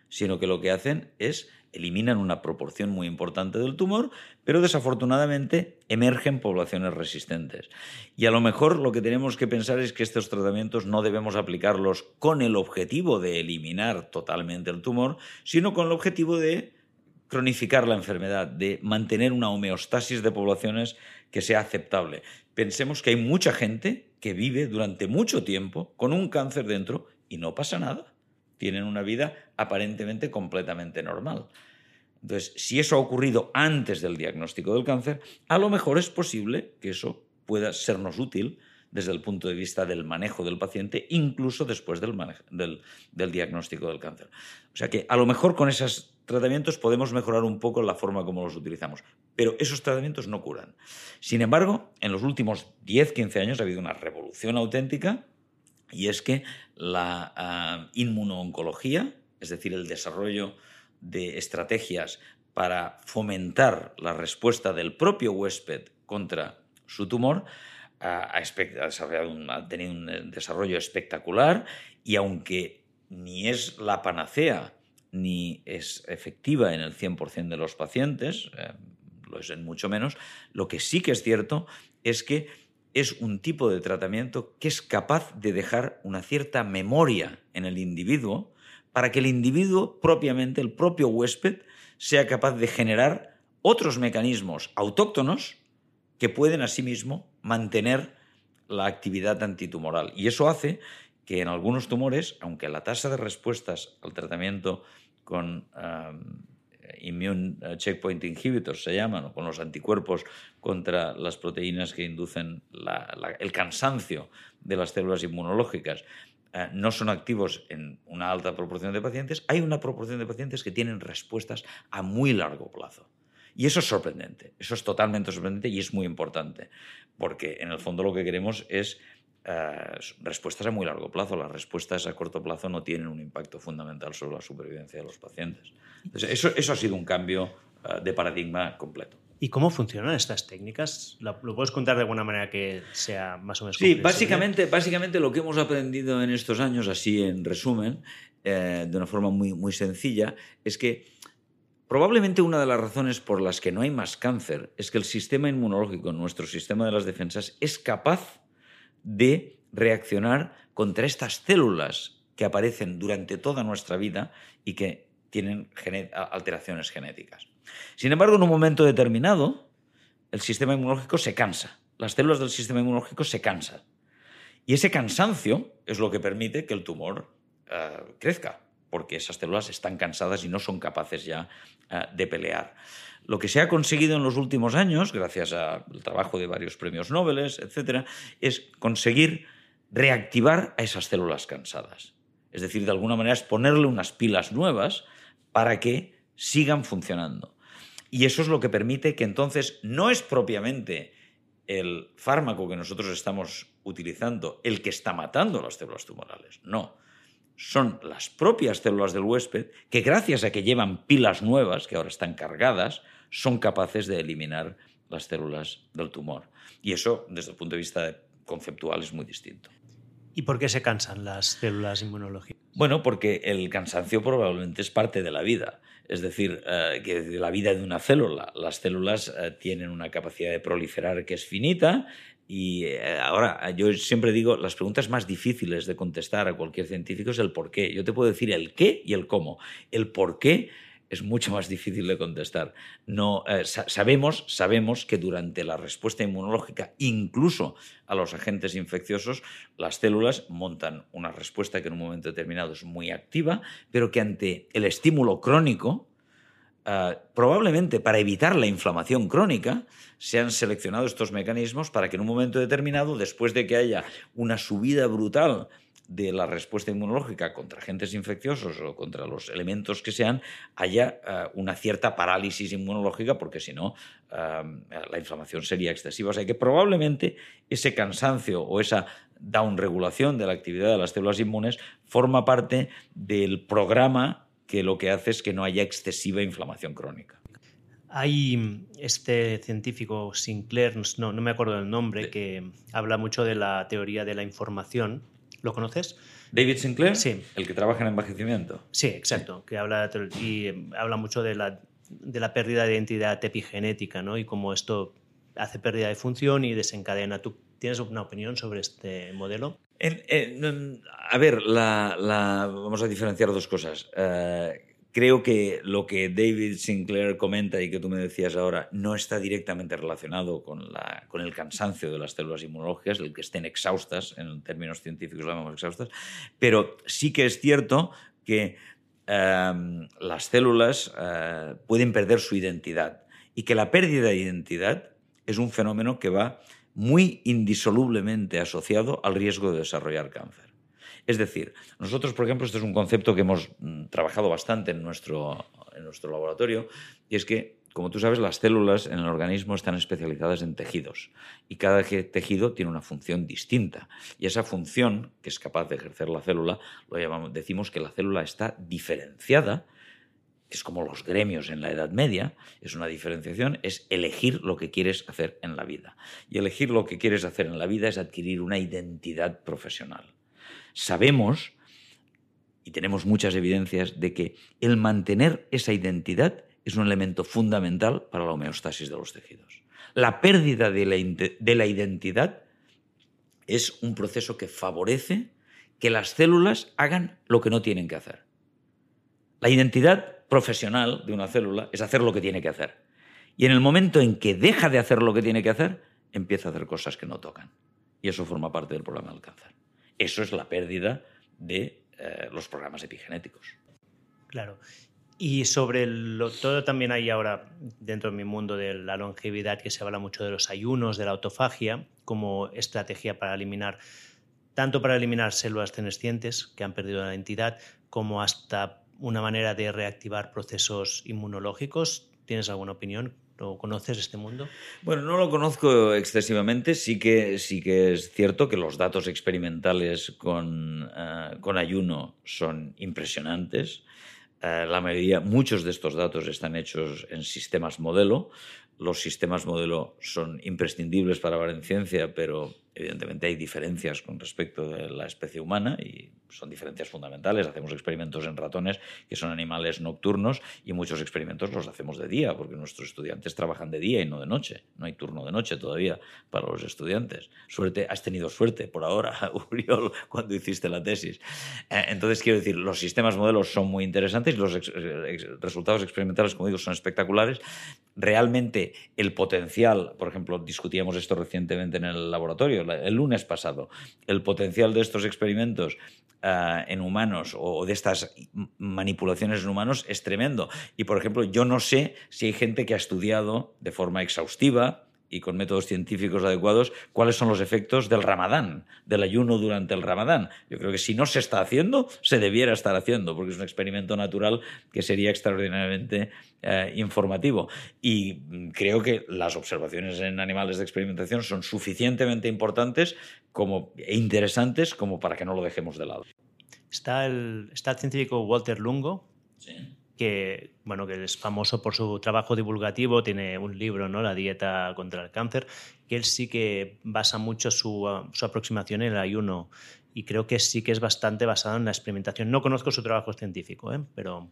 Speaker 2: sino que lo que hacen es eliminan una proporción muy importante del tumor, pero desafortunadamente emergen poblaciones resistentes. Y a lo mejor lo que tenemos que pensar es que estos tratamientos no debemos aplicarlos con el objetivo de eliminar totalmente el tumor, sino con el objetivo de cronificar la enfermedad, de mantener una homeostasis de poblaciones que sea aceptable. Pensemos que hay mucha gente que vive durante mucho tiempo con un cáncer dentro y no pasa nada tienen una vida aparentemente completamente normal. Entonces, si eso ha ocurrido antes del diagnóstico del cáncer, a lo mejor es posible que eso pueda sernos útil desde el punto de vista del manejo del paciente, incluso después del, diagnóstico del cáncer. O sea que a lo mejor con esos tratamientos podemos mejorar un poco la forma como los utilizamos, pero esos tratamientos no curan. Sin embargo, en los últimos 10-15 años ha habido una revolución auténtica y es que la ah, inmunooncología, es decir, el desarrollo de estrategias para fomentar la respuesta del propio huésped contra su tumor, ha, ha tenido un desarrollo espectacular y aunque ni es la panacea ni es efectiva en el 100% de los pacientes, eh, lo es en mucho menos, lo que sí que es cierto es que es un tipo de tratamiento que es capaz de dejar una cierta memoria en el individuo para que el individuo propiamente, el propio huésped, sea capaz de generar otros mecanismos autóctonos que pueden asimismo mantener la actividad antitumoral. Y eso hace que en algunos tumores, aunque la tasa de respuestas al tratamiento con immune eh, checkpoint inhibitors se llaman, o con los anticuerpos contra las proteínas que inducen el cansancio de las células inmunológicas, eh, no son activos en una alta proporción de pacientes, hay una proporción de pacientes que tienen respuestas a muy largo plazo. Y eso es sorprendente, eso es totalmente sorprendente y es muy importante, porque en el fondo lo que queremos es eh, respuestas a muy largo plazo. Las respuestas a corto plazo no tienen un impacto fundamental sobre la supervivencia de los pacientes. eso, eso ha sido un cambio eh, de paradigma completo.
Speaker 1: ¿Y cómo funcionan estas técnicas? ¿Lo, puedes contar de alguna manera que sea más o menos
Speaker 2: Sí, básicamente, básicamente lo que hemos aprendido en estos años, así en resumen, eh, de una forma muy, muy sencilla, es que probablemente una de las razones por las que no hay más cáncer es que el sistema inmunológico, nuestro sistema de las defensas, es capaz de reaccionar contra estas células que aparecen durante toda nuestra vida y que tienen alteraciones genéticas. Sin embargo, en un momento determinado, el sistema inmunológico se cansa, las células del sistema inmunológico se cansan. Y ese cansancio es lo que permite que el tumor eh, crezca, porque esas células están cansadas y no son capaces ya eh, de pelear. Lo que se ha conseguido en los últimos años, gracias al trabajo de varios premios Nobel, etc., es conseguir reactivar a esas células cansadas. Es decir, de alguna manera es ponerle unas pilas nuevas para que sigan funcionando. Y eso es lo que permite que entonces no es propiamente el fármaco que nosotros estamos utilizando el que está matando las células tumorales, no. Son las propias células del huésped que gracias a que llevan pilas nuevas, que ahora están cargadas, son capaces de eliminar las células del tumor. Y eso, desde el punto de vista conceptual, es muy distinto.
Speaker 1: ¿Y por qué se cansan las células inmunológicas?
Speaker 2: Bueno, porque el cansancio probablemente es parte de la vida. Es decir, eh, que de la vida de una célula. Las células eh, tienen una capacidad de proliferar que es finita y eh, ahora, yo siempre digo, las preguntas más difíciles de contestar a cualquier científico es el por qué. Yo te puedo decir el qué y el cómo. El por qué es mucho más difícil de contestar. No, eh, sabemos, sabemos que durante la respuesta inmunológica, incluso a los agentes infecciosos, las células montan una respuesta que en un momento determinado es muy activa, pero que ante el estímulo crónico, eh, probablemente para evitar la inflamación crónica, se han seleccionado estos mecanismos para que en un momento determinado, después de que haya una subida brutal de la respuesta inmunológica contra agentes infecciosos o contra los elementos que sean, haya eh, una cierta parálisis inmunológica, porque si no, eh, la inflamación sería excesiva. O sea que probablemente ese cansancio o esa downregulación de la actividad de las células inmunes forma parte del programa que lo que hace es que no haya excesiva inflamación crónica.
Speaker 1: Hay este científico Sinclair, no, no me acuerdo del nombre, que habla mucho de la teoría de la información ¿Lo conoces?
Speaker 2: David Sinclair,
Speaker 1: sí.
Speaker 2: el que trabaja en envejecimiento.
Speaker 1: Sí, exacto, que habla y habla mucho de la, de la pérdida de identidad epigenética, ¿no? Y cómo esto hace pérdida de función y desencadena. ¿Tú tienes una opinión sobre este modelo?
Speaker 2: A ver, vamos a diferenciar dos cosas. Eh, Creo que lo que David Sinclair comenta y que tú me decías ahora no está directamente relacionado con, la, con el cansancio de las células inmunológicas, el que estén exhaustas, en términos científicos lo llamamos exhaustas, pero sí que es cierto que em, las células eh, pueden perder su identidad y que la pérdida de identidad es un fenómeno que va muy indisolublemente asociado al riesgo de desarrollar cáncer. Es decir, nosotros, por ejemplo, este es un concepto que hemos mm, trabajado bastante en nuestro, en nuestro laboratorio, y es que, como tú sabes, las células en el organismo están especializadas en tejidos, y cada tejido tiene una función distinta. Y esa función que es capaz de ejercer la célula, lo llamamos, decimos que la célula está diferenciada, que es como los gremios en la Edad Media, es una diferenciación, es elegir lo que quieres hacer en la vida. Y elegir lo que quieres hacer en la vida es adquirir una identidad profesional sabemos, y tenemos muchas evidencias, de que el mantener esa identidad es un elemento fundamental para la homeostasis de los tejidos. La pérdida de la, identidad es un proceso que favorece que las células hagan lo que no tienen que hacer. La identidad profesional de una célula es hacer lo que tiene que hacer. Y en el momento en que deja de hacer lo que tiene que hacer, empieza a hacer cosas que no tocan. Y eso forma parte del problema del cáncer. Eso es la pérdida de eh, los programas epigenéticos.
Speaker 1: Claro. Y sobre todo también hay ahora dentro de mi mundo de la longevidad que se habla mucho de los ayunos, de la autofagia, como estrategia para eliminar, tanto para eliminar células senescientes que han perdido la identidad, como hasta una manera de reactivar procesos inmunológicos. ¿Tienes alguna opinión? ¿Lo conoces este mundo?
Speaker 2: Bueno, no lo conozco excesivamente. Sí que, sí que es cierto que los datos experimentales con, eh, con ayuno son impresionantes. Eh, la mayoría, muchos de estos datos están hechos en sistemas modelo. Los sistemas modelo son imprescindibles para la ciencia, pero evidentemente hay diferencias con respecto de la especie humana y son diferencias fundamentales. Hacemos experimentos en ratones que son animales nocturnos y muchos experimentos los hacemos de día porque nuestros estudiantes trabajan de día y no de noche. No hay turno de noche todavía para los estudiantes. Suerte, has tenido suerte por ahora, Uriol, cuando hiciste la tesis. Eh, entonces, quiero decir, los sistemas modelos son muy interesantes y los resultados experimentales, como digo, son espectaculares. Realmente el potencial, por ejemplo, discutíamos esto recientemente en el laboratorio, el lunes pasado, el potencial de estos experimentos uh, en humanos o de estas manipulaciones en humanos es tremendo. Y, por ejemplo, yo no sé si hay gente que ha estudiado de forma exhaustiva y con métodos científicos adecuados cuáles son los efectos del ramadán, del ayuno durante el ramadán. Yo creo que si no se está haciendo, se debiera estar haciendo, porque es un experimento natural que sería extraordinariamente eh, informativo. Y creo que las observaciones en animales de experimentación son suficientemente importantes como, e interesantes como para que no lo dejemos de lado.
Speaker 1: Está el, está el científico Walter Lungo.
Speaker 2: Sí
Speaker 1: que, bueno, que es famoso por su trabajo divulgativo, tiene un libro, ¿no? La dieta contra el cáncer, que él sí que basa mucho su, su aproximación en el ayuno y creo que sí que es bastante basado en la experimentación. No conozco su trabajo científico, ¿eh? pero...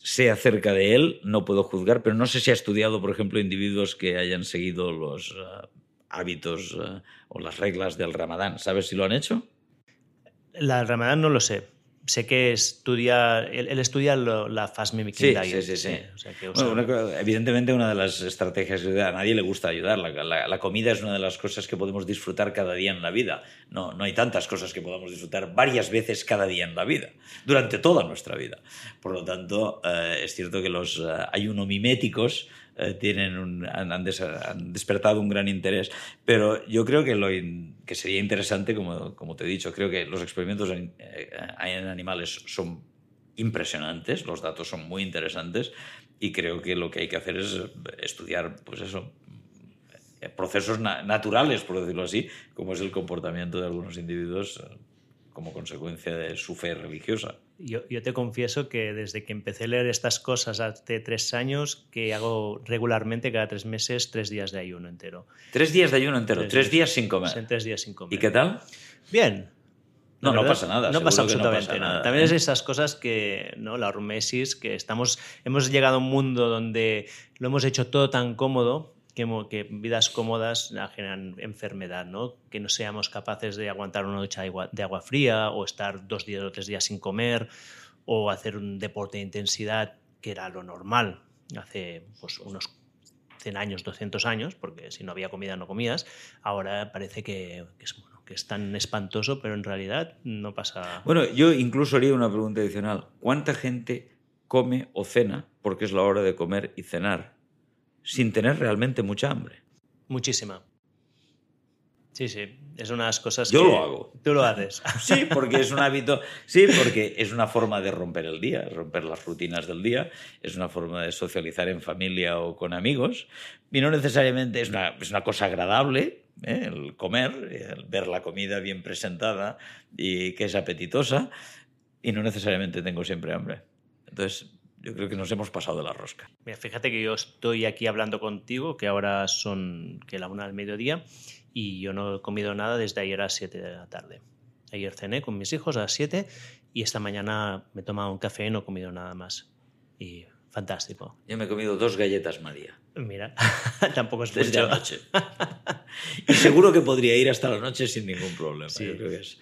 Speaker 2: Sé acerca de él, no puedo juzgar, pero no sé si ha estudiado, por ejemplo, individuos que hayan seguido los uh, hábitos uh, o las reglas del ramadán. ¿Sabes si lo han hecho?
Speaker 1: La del ramadán no lo sé, sé que estudia, él, estudia la fast mimicking
Speaker 2: sí, Sí, sí, sí. evidentemente una de las estrategias a nadie le gusta ayudar. La, comida es una de las cosas que podemos disfrutar cada día en la vida. No, no hay tantas cosas que podamos disfrutar varias veces cada día en la vida, durante toda nuestra vida. Por lo tanto, eh, es cierto que los uh, ayunomiméticos eh, tienen han, despertado un gran interés. Pero yo creo que, lo que sería interesante, como, como, te he dicho, creo que los experimentos en, eh, en, animales son impresionantes, los datos son muy interesantes y creo que lo que hay que hacer es estudiar, pues eso, procesos naturales, por decirlo así, como es el comportamiento de algunos individuos como consecuencia de su fe religiosa.
Speaker 1: Yo, yo, te confieso que desde que empecé a leer estas cosas hace tres años, que hago regularmente cada tres meses tres días de ayuno entero.
Speaker 2: ¿Tres días de ayuno entero? ¿Tres, días, sin comer?
Speaker 1: tres días sin comer.
Speaker 2: ¿Y qué tal?
Speaker 1: Bien.
Speaker 2: No, no pasa nada.
Speaker 1: No pasa absolutamente nada. También es esas cosas que, ¿no? La hormesis, que estamos, hemos llegado a un mundo donde lo hemos hecho todo tan cómodo que, vidas cómodas generan enfermedad, ¿no? que no seamos capaces de aguantar una ducha de agua, fría o estar dos días o tres días sin comer o hacer un deporte de intensidad que era lo normal hace pues, unos 100 años, 200 años, porque si no había comida no comías, ahora parece que, es, que es tan espantoso, pero en realidad no pasa...
Speaker 2: Bueno, yo incluso haría una pregunta adicional. ¿Cuánta gente come o cena porque es la hora de comer y cenar? Sin tener realmente mucha hambre.
Speaker 1: Muchísima. Sí, sí, es unas cosas
Speaker 2: Yo
Speaker 1: que...
Speaker 2: lo hago.
Speaker 1: Tú lo haces.
Speaker 2: Sí, porque es un hábito, sí, porque es una forma de romper el día, romper las rutinas del día, es una forma de socializar en familia o con amigos, y no necesariamente es una, es una cosa agradable, ¿eh? el comer, el ver la comida bien presentada y que es apetitosa, y no necesariamente tengo siempre hambre. Entonces, yo creo que nos hemos pasado de la rosca.
Speaker 1: Mira, fíjate que yo estoy aquí hablando contigo, que ahora son que la una del mediodía, y yo no he comido nada desde ayer a las 7 de la tarde. Ayer cené con mis hijos a las 7 y esta mañana me he tomado un café y no he comido nada más. Y fantástico.
Speaker 2: Yo me he comido dos galletas María.
Speaker 1: Mira, tampoco es
Speaker 2: Desde la noche. y seguro que podría ir hasta la noche sin ningún problema. Yo creo que es,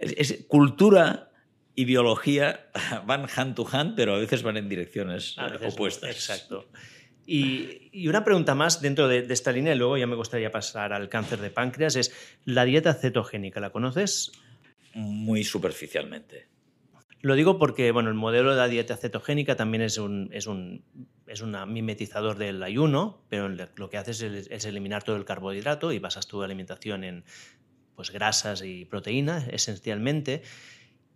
Speaker 2: es cultura y biología van hand to hand, pero a veces van en direcciones opuestas.
Speaker 1: Exacto. Y, una pregunta más dentro de, esta línea, y luego ya me gustaría pasar al cáncer de páncreas, es la dieta cetogénica, ¿la conoces?
Speaker 2: Muy superficialmente.
Speaker 1: Lo digo porque bueno, el modelo de la dieta cetogénica también es un, es un, es un mimetizador del ayuno, pero lo que haces es, es, eliminar todo el carbohidrato y basas tu alimentación en pues, grasas y proteínas esencialmente.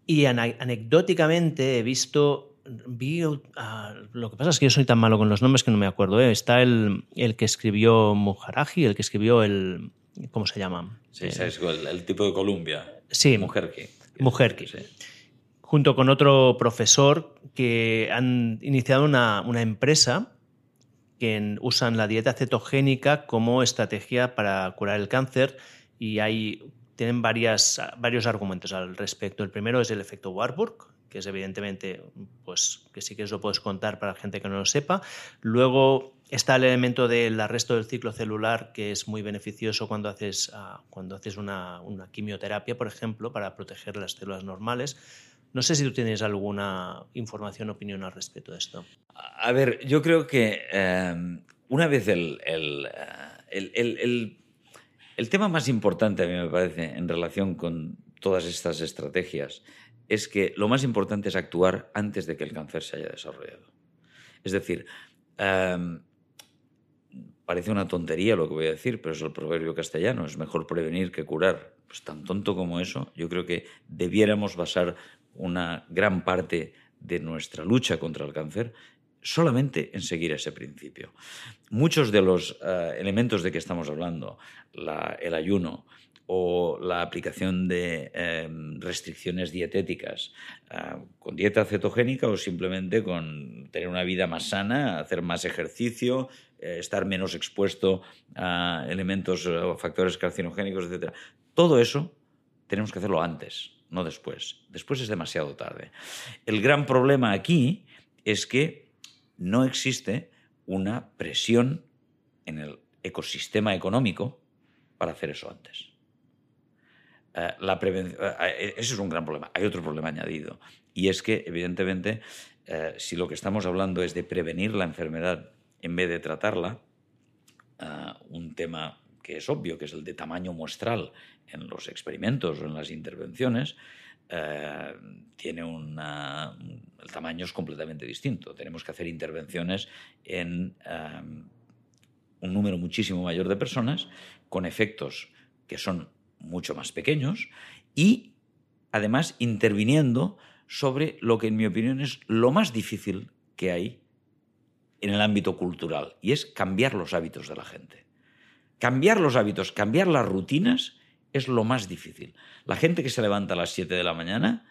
Speaker 1: Y anecdóticamente he visto vi. ah, lo que pasa es que yo soy tan malo con los nombres que no me acuerdo. ¿eh? Está el, el que escribió Mujaraji, el que escribió el. ¿Cómo se llama?
Speaker 2: Sí,
Speaker 1: Eh.
Speaker 2: El, el tipo de Columbia.
Speaker 1: Sí.
Speaker 2: Mujerki.
Speaker 1: Mujerki.
Speaker 2: Sí.
Speaker 1: junto con otro profesor que han iniciado una, una empresa que usan la dieta cetogénica como estrategia para curar el cáncer y hay, tienen varias, varios argumentos al respecto. El primero es el efecto Warburg, que es evidentemente, pues que sí que os lo puedes contar para la gente que no lo sepa. Luego está el elemento del arresto del ciclo celular, que es muy beneficioso cuando haces, ah, cuando haces una, quimioterapia, por ejemplo, para proteger las células normales. No sé si tú tienes alguna información opinión al respecto de esto.
Speaker 2: A ver, yo creo que eh, una vez el, el, eh, el- el- tema más importante, a mí me parece, en relación con todas estas estrategias, es que lo más importante es actuar antes de que el cáncer se haya desarrollado. Es decir, eh, parece una tontería lo que voy a decir, pero es el proverbio castellano, es mejor prevenir que curar. Pues tan tonto como eso, yo creo que debiéramos basar una gran parte de nuestra lucha contra el cáncer solamente en seguir ese principio. Muchos de los eh, elementos de que estamos hablando, la- el ayuno o la aplicación de eh, restricciones dietéticas eh, con dieta cetogénica o simplemente con tener una vida más sana, hacer más ejercicio, eh, estar menos expuesto a elementos o factores carcinogénicos, etc. Todo eso tenemos que hacerlo antes, no después. Después es demasiado tarde. El gran problema aquí es que no existe una presión en el ecosistema económico para hacer eso antes. Eh, preven- eh, ese es un gran problema. Hay otro problema añadido, y es que, evidentemente, eh, si lo que estamos hablando es de prevenir la enfermedad en vez de tratarla, un tema que es obvio, que es el de tamaño muestral en los experimentos o en las intervenciones, eh, tiene una, el tamaño es completamente distinto. Tenemos que hacer intervenciones en eh, un número muchísimo mayor de personas con efectos que son mucho más pequeños y además interviniendo sobre lo que en mi opinión es lo más difícil que hay en el ámbito cultural y es cambiar los hábitos de la gente. Cambiar los hábitos, cambiar las rutinas es lo más difícil. La gente que se levanta a las 7 de la mañana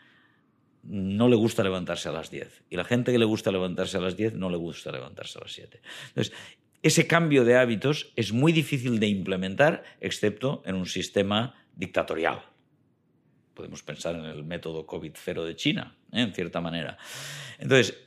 Speaker 2: no le gusta levantarse a las 10 y la gente que le gusta levantarse a las 10 no le gusta levantarse a las 7. Entonces, ese cambio de hábitos es muy difícil de implementar excepto en un sistema dictatorial. Podemos pensar en el método COVID-0 de China, ¿eh? en cierta manera. Entonces,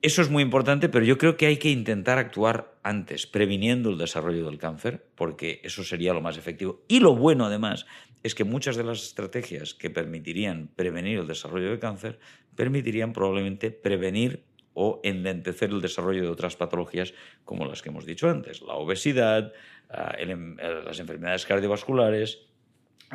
Speaker 2: eso es muy importante, pero yo creo que hay que intentar actuar antes, previniendo el desarrollo del cáncer, porque eso sería lo más efectivo. Y lo bueno, además, es que muchas de las estrategias que permitirían prevenir el desarrollo del cáncer permitirían probablemente prevenir o enlentecer el desarrollo de otras patologías como las que hemos dicho antes, la obesidad, ah, em- eh, las enfermedades cardiovasculares,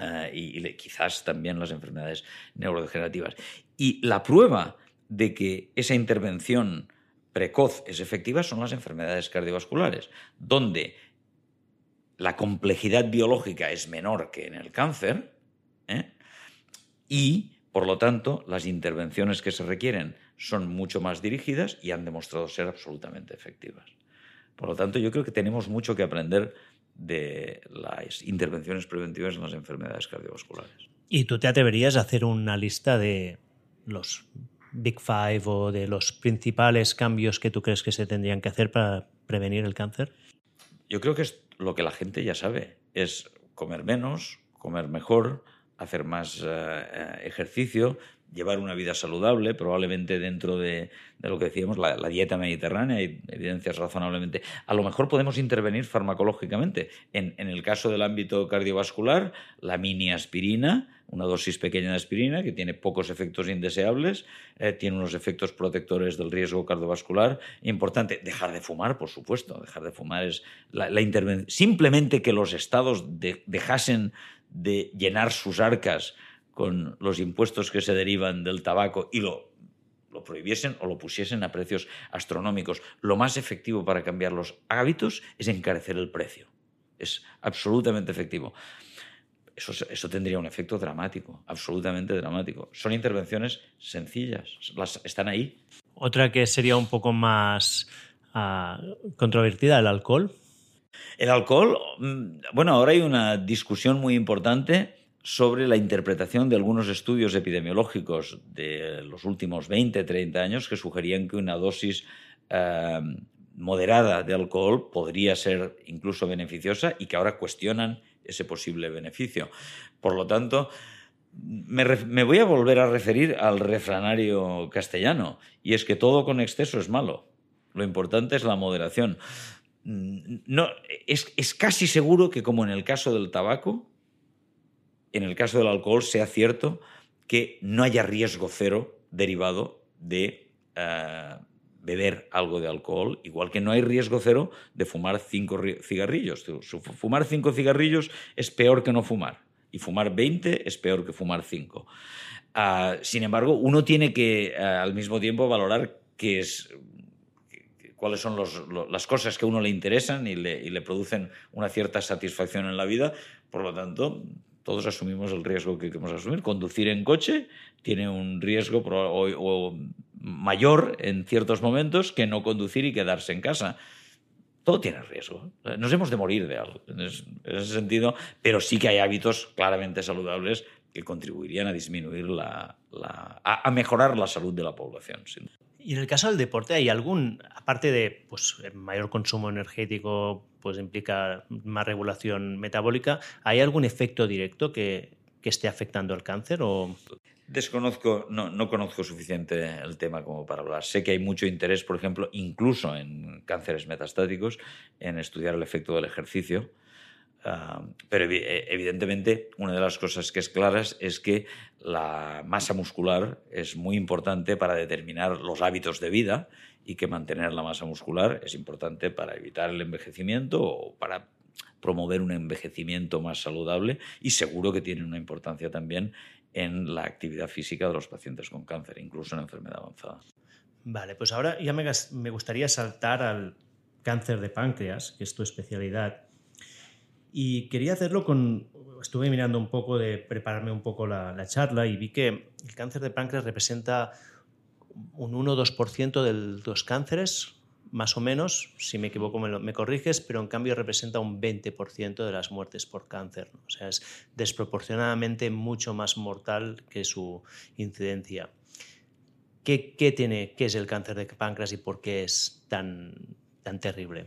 Speaker 2: eh, y, quizás también las enfermedades neurodegenerativas. Y la prueba de que esa intervención precoz es efectiva son las enfermedades cardiovasculares, donde la complejidad biológica es menor que en el cáncer ¿eh? y, por lo tanto, las intervenciones que se requieren son mucho más dirigidas y han demostrado ser absolutamente efectivas. Por lo tanto, yo creo que tenemos mucho que aprender de las intervenciones preventivas en las enfermedades cardiovasculares.
Speaker 1: ¿Y tú te atreverías a hacer una lista de los Big Five o de los principales cambios que tú crees que se tendrían que hacer para prevenir el cáncer?
Speaker 2: Yo creo que es lo que la gente ya sabe, es comer menos, comer mejor, hacer más eh, eh, ejercicio, llevar una vida saludable, probablemente dentro de, lo que decíamos, la, la dieta mediterránea, hay evidencias razonablemente. A lo mejor podemos intervenir farmacológicamente. En, en el caso del ámbito cardiovascular, la mini aspirina, una dosis pequeña de aspirina que tiene pocos efectos indeseables, eh, tiene unos efectos protectores del riesgo cardiovascular. Importante, dejar de fumar, por supuesto. Dejar de fumar es la. Simplemente que los estados de- dejasen de llenar sus arcas con los impuestos que se derivan del tabaco y lo, lo prohibiesen o lo pusiesen a precios astronómicos. Lo más efectivo para cambiar los hábitos es encarecer el precio. Es absolutamente efectivo. Eso, eso, tendría un efecto dramático, absolutamente dramático. Son intervenciones sencillas, las, están ahí.
Speaker 1: Otra que sería un poco más uh, controvertida, el alcohol.
Speaker 2: El alcohol, mm, bueno, ahora hay una discusión muy importante sobre la interpretación de algunos estudios epidemiológicos de los últimos 20, 30 años que sugerían que una dosis eh, moderada de alcohol podría ser incluso beneficiosa y que ahora cuestionan ese posible beneficio. Por lo tanto, me, voy a volver a referir al refranario castellano, y es que todo con exceso es malo. Lo importante es la moderación. Mm, no, es, es casi seguro que, como en el caso del tabaco, en el caso del alcohol sea cierto que no haya riesgo cero derivado de uh, beber algo de alcohol, igual que no hay riesgo cero de fumar cinco cigarrillos. Fumar cinco cigarrillos es peor que no fumar y fumar 20 es peor que fumar cinco. Uh, sin embargo, uno tiene que uh, al mismo tiempo valorar qué es, cuáles son las cosas que a uno le interesan y le, y le producen una cierta satisfacción en la vida. Por lo tanto, todos asumimos el riesgo que queremos asumir. Conducir en coche tiene un riesgo mayor en ciertos momentos que no conducir y quedarse en casa. Todo tiene riesgo. Nos hemos de morir de algo en ese sentido, pero sí que hay hábitos claramente saludables que contribuirían a disminuir la, a, mejorar la salud de la población.
Speaker 1: Y en el caso del deporte, ¿hay algún, aparte de pues, mayor consumo energético, pues implica más regulación metabólica, ¿hay algún efecto directo que, que esté afectando al cáncer? O...
Speaker 2: Desconozco, no, no conozco suficiente el tema como para hablar. Sé que hay mucho interés, por ejemplo, incluso en cánceres metastáticos, en estudiar el efecto del ejercicio. Pero evidentemente una de las cosas que es claras es que la masa muscular es muy importante para determinar los hábitos de vida y que mantener la masa muscular es importante para evitar el envejecimiento o para promover un envejecimiento más saludable y seguro que tiene una importancia también en la actividad física de los pacientes con cáncer, incluso en enfermedad avanzada.
Speaker 1: Vale, pues ahora ya me gustaría saltar al cáncer de páncreas, que es tu especialidad. Y quería hacerlo con... Estuve mirando un poco de prepararme un poco la, la charla y vi que el cáncer de páncreas representa un 1-2% de los cánceres más o menos, si me equivoco me, lo, me, corriges, pero en cambio representa un 20% de las muertes por cáncer. O sea, es desproporcionadamente mucho más mortal que su incidencia. ¿Qué, qué, tiene, ¿Qué es el cáncer de páncreas y por qué es tan, tan terrible?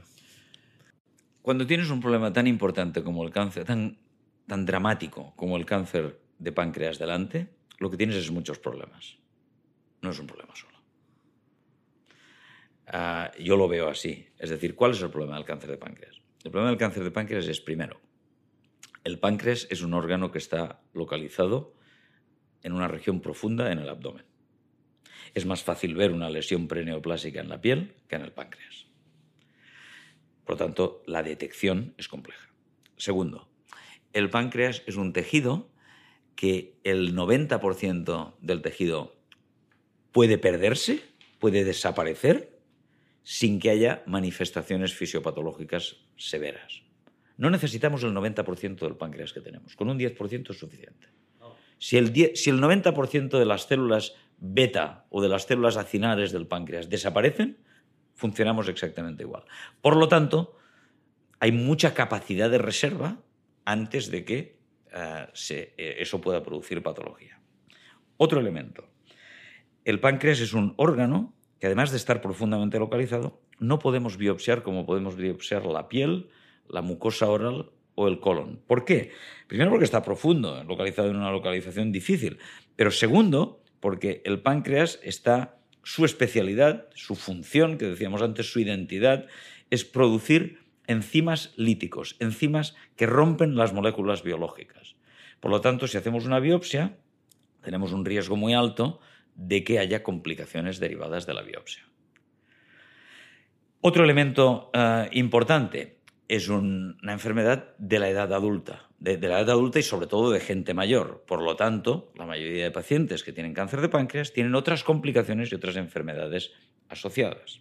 Speaker 2: Cuando tienes un problema tan importante como el cáncer, tan, dramático como el cáncer de páncreas delante, lo que tienes es muchos problemas. No es un problema solo. Uh, yo lo veo así. Es decir, ¿cuál es el problema del cáncer de páncreas? El problema del cáncer de páncreas es, primero, el páncreas es un órgano que está localizado en una región profunda en el abdomen. Es más fácil ver una lesión preneoplásica en la piel que en el páncreas. Por lo tanto, la detección es compleja. Segundo, el páncreas es un tejido que el 90% del tejido puede perderse, puede desaparecer sin que haya manifestaciones fisiopatológicas severas. No necesitamos el 90% del páncreas que tenemos, con un 10% es suficiente. Si el, 10, si el 90% de las células beta o de las células acinares del páncreas desaparecen, funcionamos exactamente igual. Por lo tanto, hay mucha capacidad de reserva antes de que se, eh, eso pueda producir patología. Otro elemento. El páncreas es un órgano que además de estar profundamente localizado, no podemos biopsiar como podemos biopsiar la piel, la mucosa oral o el colon. ¿Por qué? Primero porque está profundo, localizado en una localización difícil, pero segundo porque el páncreas está, su especialidad, su función, que decíamos antes, su identidad, es producir enzimas líticos, enzimas que rompen las moléculas biológicas. Por lo tanto, si hacemos una biopsia, tenemos un riesgo muy alto de que haya complicaciones derivadas de la biopsia. Otro elemento uh, importante es un, una enfermedad de la edad adulta, de, la edad adulta y sobre todo de gente mayor. Por lo tanto, la mayoría de pacientes que tienen cáncer de páncreas tienen otras complicaciones y otras enfermedades asociadas.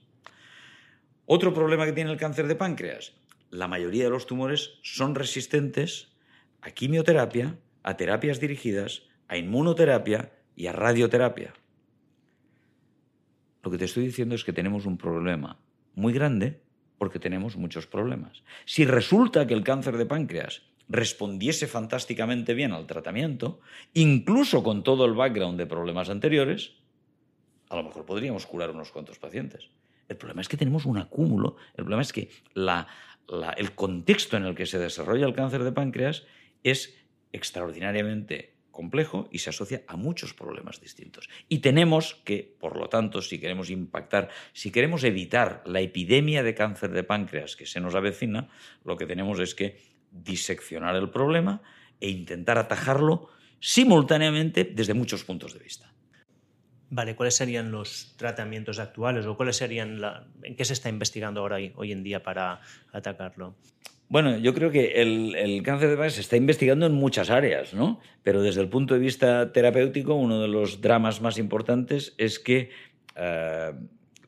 Speaker 2: Otro problema que tiene el cáncer de páncreas, la mayoría de los tumores son resistentes a quimioterapia, a terapias dirigidas, a inmunoterapia y a radioterapia. Lo que te estoy diciendo es que tenemos un problema muy grande porque tenemos muchos problemas. Si resulta que el cáncer de páncreas respondiese fantásticamente bien al tratamiento, incluso con todo el background de problemas anteriores, a lo mejor podríamos curar unos cuantos pacientes. El problema es que tenemos un acúmulo, el problema es que el contexto en el que se desarrolla el cáncer de páncreas es extraordinariamente complejo y se asocia a muchos problemas distintos. Y tenemos que, por lo tanto, si queremos impactar, si queremos evitar la epidemia de cáncer de páncreas que se nos avecina, lo que tenemos es que diseccionar el problema e intentar atajarlo simultáneamente desde muchos puntos de vista.
Speaker 1: Vale, ¿cuáles serían los tratamientos actuales o cuáles serían en qué se está investigando ahora hoy en día para atacarlo?
Speaker 2: Bueno, yo creo que el, cáncer de base se está investigando en muchas áreas, ¿no? Pero desde el punto de vista terapéutico, uno de los dramas más importantes es que eh,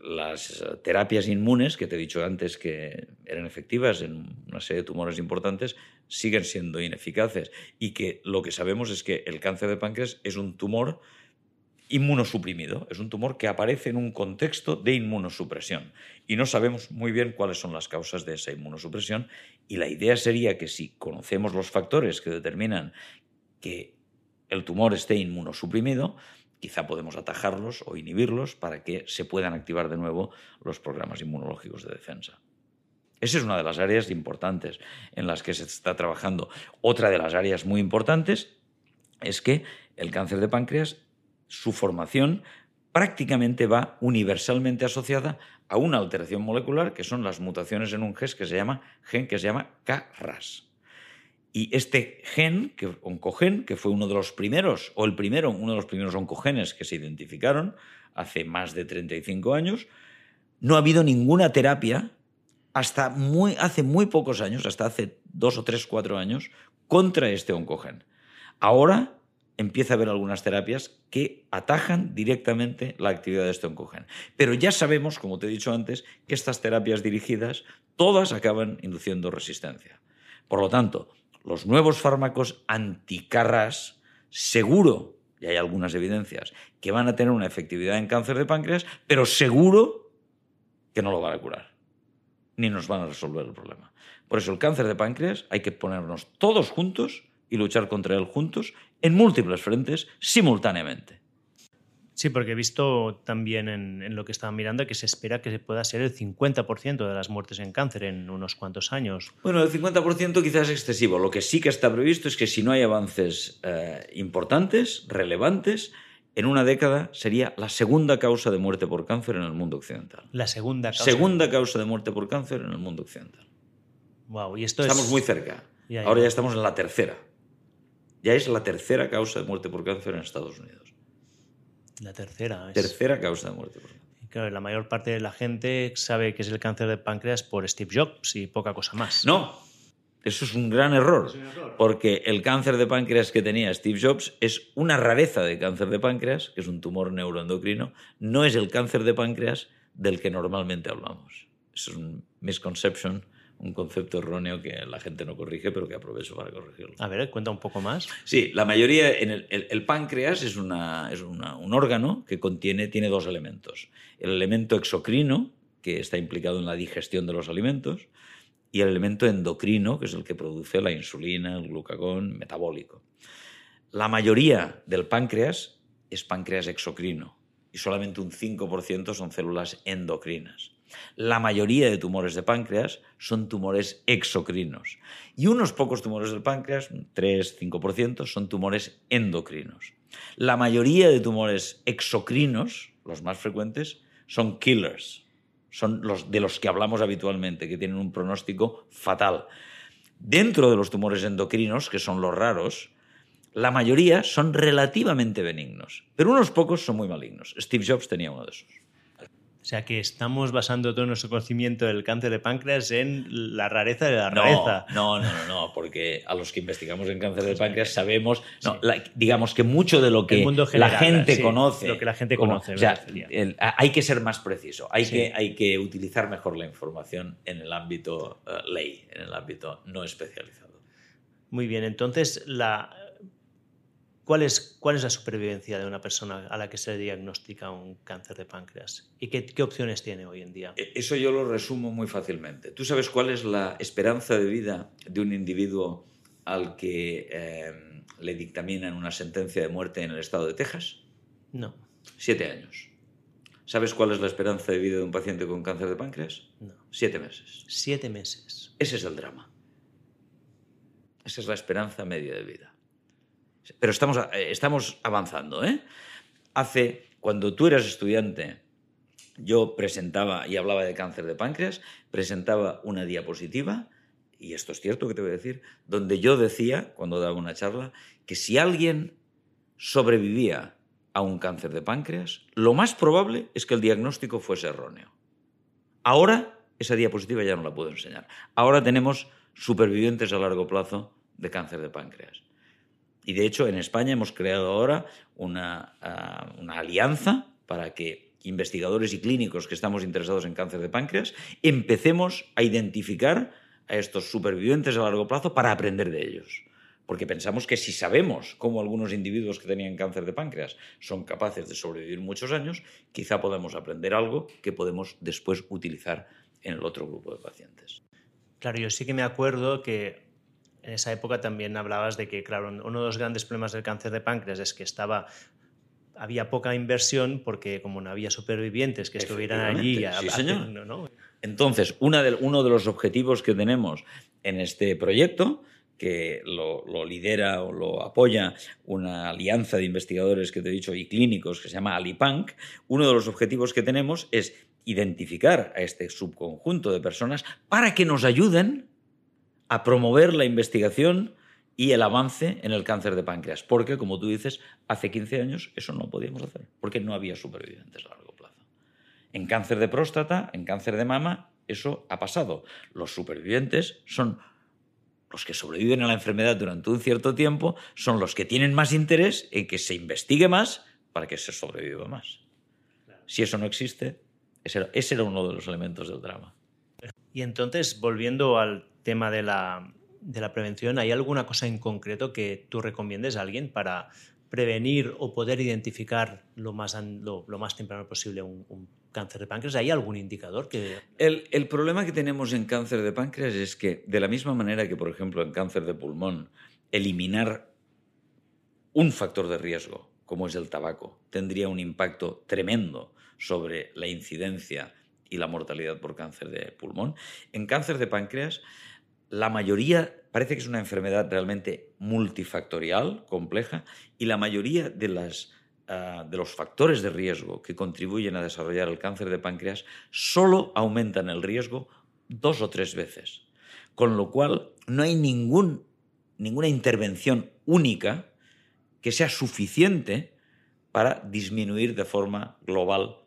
Speaker 2: las terapias inmunes, que te he dicho antes que eran efectivas en una serie de tumores importantes, siguen siendo ineficaces. Y que lo que sabemos es que el cáncer de páncreas es un tumor inmunosuprimido. Es un tumor que aparece en un contexto de inmunosupresión y no sabemos muy bien cuáles son las causas de esa inmunosupresión y la idea sería que si conocemos los factores que determinan que el tumor esté inmunosuprimido, quizá podemos atajarlos o inhibirlos para que se puedan activar de nuevo los programas inmunológicos de defensa. Esa es una de las áreas importantes en las que se está trabajando. Otra de las áreas muy importantes es que el cáncer de páncreas su formación prácticamente va universalmente asociada a una alteración molecular que son las mutaciones en un gen que se llama, gen que se llama KRAS. Y este gen, que, oncogen, que fue uno de los primeros, o el primero, uno de los primeros oncogenes que se identificaron hace más de 35 años, no ha habido ninguna terapia hasta muy, hace muy pocos años, hasta hace dos o tres, cuatro años, contra este oncogen. Ahora empieza a haber algunas terapias que atajan directamente la actividad de este oncogen. Pero ya sabemos, como te he dicho antes, que estas terapias dirigidas todas acaban induciendo resistencia. Por lo tanto, los nuevos fármacos anticarras, seguro, y hay algunas evidencias, que van a tener una efectividad en cáncer de páncreas, pero seguro que no lo van a curar, ni nos van a resolver el problema. Por eso el cáncer de páncreas hay que ponernos todos juntos y luchar contra él juntos en múltiples frentes simultáneamente.
Speaker 1: Sí, porque he visto también en, lo que estaba mirando que se espera que pueda ser el 50% de las muertes en cáncer en unos cuantos años.
Speaker 2: Bueno, el 50% quizás es excesivo. Lo que sí que está previsto es que si no hay avances eh, importantes, relevantes, en una década sería la segunda causa de muerte por cáncer en el mundo occidental.
Speaker 1: La segunda causa.
Speaker 2: Segunda causa de muerte por cáncer en el mundo occidental.
Speaker 1: Wow, y esto
Speaker 2: estamos muy cerca. Ahora ya estamos en la tercera ya es la tercera causa de muerte por cáncer en Estados Unidos.
Speaker 1: La tercera.
Speaker 2: Tercera causa de muerte.
Speaker 1: Claro, la mayor parte de la gente sabe que es el cáncer de páncreas por Steve Jobs y poca cosa más.
Speaker 2: No, eso es un gran error, porque el cáncer de páncreas que tenía Steve Jobs es una rareza de cáncer de páncreas, que es un tumor neuroendocrino, no es el cáncer de páncreas del que normalmente hablamos. Es un misconception un concepto erróneo que la gente no corrige, pero que aprovecho para corregirlo.
Speaker 1: A ver, cuenta un poco más.
Speaker 2: Sí, la mayoría, en el, páncreas es, una, es un órgano que contiene, tiene dos elementos. El elemento exocrino, que está implicado en la digestión de los alimentos, y el elemento endocrino, que es el que produce la insulina, el glucagón metabólico. La mayoría del páncreas es páncreas exocrino y solamente un 5% son células endocrinas. La mayoría de tumores de páncreas son tumores exocrinos y unos pocos tumores del páncreas, 3-5%, son tumores endocrinos. La mayoría de tumores exocrinos, los más frecuentes, son killers, son los de los que hablamos habitualmente, que tienen un pronóstico fatal. Dentro de los tumores endocrinos, que son los raros, la mayoría son relativamente benignos, pero unos pocos son muy malignos. Steve Jobs tenía uno de esos.
Speaker 1: O sea que estamos basando todo nuestro conocimiento del cáncer de páncreas en la rareza de la rareza.
Speaker 2: No, no, no, no, porque a los que investigamos en cáncer de páncreas sabemos, digamos que mucho de lo que la gente conoce.
Speaker 1: Lo que la gente conoce.
Speaker 2: O sea, hay que ser más preciso, hay, que, hay que utilizar mejor la información en el ámbito eh, ley, en el ámbito no especializado.
Speaker 1: Muy bien, entonces, la, ¿cuál, es, ¿cuál es la supervivencia de una persona a la que se le diagnostica un cáncer de páncreas? ¿Y qué, qué opciones tiene hoy en día?
Speaker 2: E, eso yo lo resumo muy fácilmente. ¿Tú sabes cuál es la esperanza de vida de un individuo al que eh, le dictaminan una sentencia de muerte en el estado de Texas?
Speaker 1: No.
Speaker 2: Siete años. ¿Sabes cuál es la esperanza de vida de un paciente con cáncer de páncreas?
Speaker 1: No.
Speaker 2: Siete meses.
Speaker 1: Siete meses.
Speaker 2: Ese es el drama. Esa es la esperanza media de vida. Pero estamos, eh, avanzando. ¿eh? Hace, cuando tú eras estudiante, yo presentaba y hablaba de cáncer de páncreas, presentaba una diapositiva, y esto es cierto que te voy a decir, donde yo decía, cuando daba una charla, que si alguien sobrevivía a un cáncer de páncreas, lo más probable es que el diagnóstico fuese erróneo. Ahora esa diapositiva ya no la puedo enseñar. Ahora tenemos supervivientes a largo plazo de cáncer de páncreas. Y de hecho en España hemos creado ahora una, uh, una alianza para que investigadores y clínicos que estamos interesados en cáncer de páncreas empecemos a identificar a estos supervivientes a largo plazo para aprender de ellos porque pensamos que si sabemos cómo algunos individuos que tenían cáncer de páncreas son capaces de sobrevivir muchos años, quizá podemos aprender algo que podemos después utilizar en el otro grupo de pacientes.
Speaker 1: Claro, yo sí que me acuerdo que en esa época también hablabas de que, claro, uno de los grandes problemas del cáncer de páncreas es que estaba había poca inversión porque como no había supervivientes que estuvieran allí.
Speaker 2: A, sí, señor. ¿no? Entonces, una de, uno de los objetivos que tenemos en este proyecto que lo, lidera o lo apoya una alianza de investigadores que te he dicho y clínicos que se llama Alipanc, uno de los objetivos que tenemos es identificar a este subconjunto de personas para que nos ayuden a promover la investigación y el avance en el cáncer de páncreas. Porque, como tú dices, hace 15 años eso no podíamos hacer, porque no había supervivientes a largo plazo. En cáncer de próstata, en cáncer de mama, eso ha pasado. Los supervivientes son los que sobreviven a la enfermedad durante un cierto tiempo son los que tienen más interés en que se investigue más para que se sobreviva más. Si eso no existe, ese era, ese era, uno de los elementos del drama.
Speaker 1: Y entonces, volviendo al tema de la, de la prevención, ¿hay alguna cosa en concreto que tú recomiendes a alguien para prevenir o poder identificar lo más, lo, más temprano posible un, un, cáncer de páncreas? ¿Hay algún indicador que...?
Speaker 2: El, el, problema que tenemos en cáncer de páncreas es que, de la misma manera que, por ejemplo, en cáncer de pulmón, eliminar un factor de riesgo, como es el tabaco, tendría un impacto tremendo sobre la incidencia y la mortalidad por cáncer de pulmón. En cáncer de páncreas, la mayoría parece que es una enfermedad realmente multifactorial, compleja, y la mayoría de, las, uh, de los factores de riesgo que contribuyen a desarrollar el cáncer de páncreas solo aumentan el riesgo dos o tres veces. Con lo cual, no hay ningún, ninguna intervención única que sea suficiente para disminuir de forma global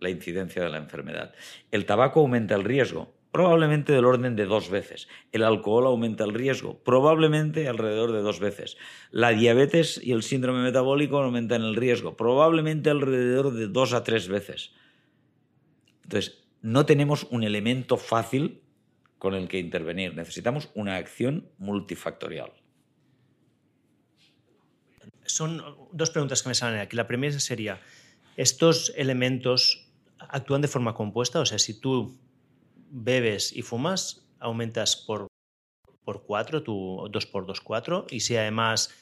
Speaker 2: la incidencia de la enfermedad. El tabaco aumenta el riesgo, probablemente del orden de dos veces. El alcohol aumenta el riesgo, probablemente alrededor de dos veces. La diabetes y el síndrome metabólico aumentan el riesgo, probablemente alrededor de dos a tres veces. Entonces, no tenemos un elemento fácil con el que intervenir, necesitamos una acción multifactorial.
Speaker 1: Son dos preguntas que me salen aquí. La primera sería, ¿estos elementos actúan de forma compuesta? O sea, si tú bebes y fumas, aumentas por, por 4, tu 2 por 2, 4. Y si además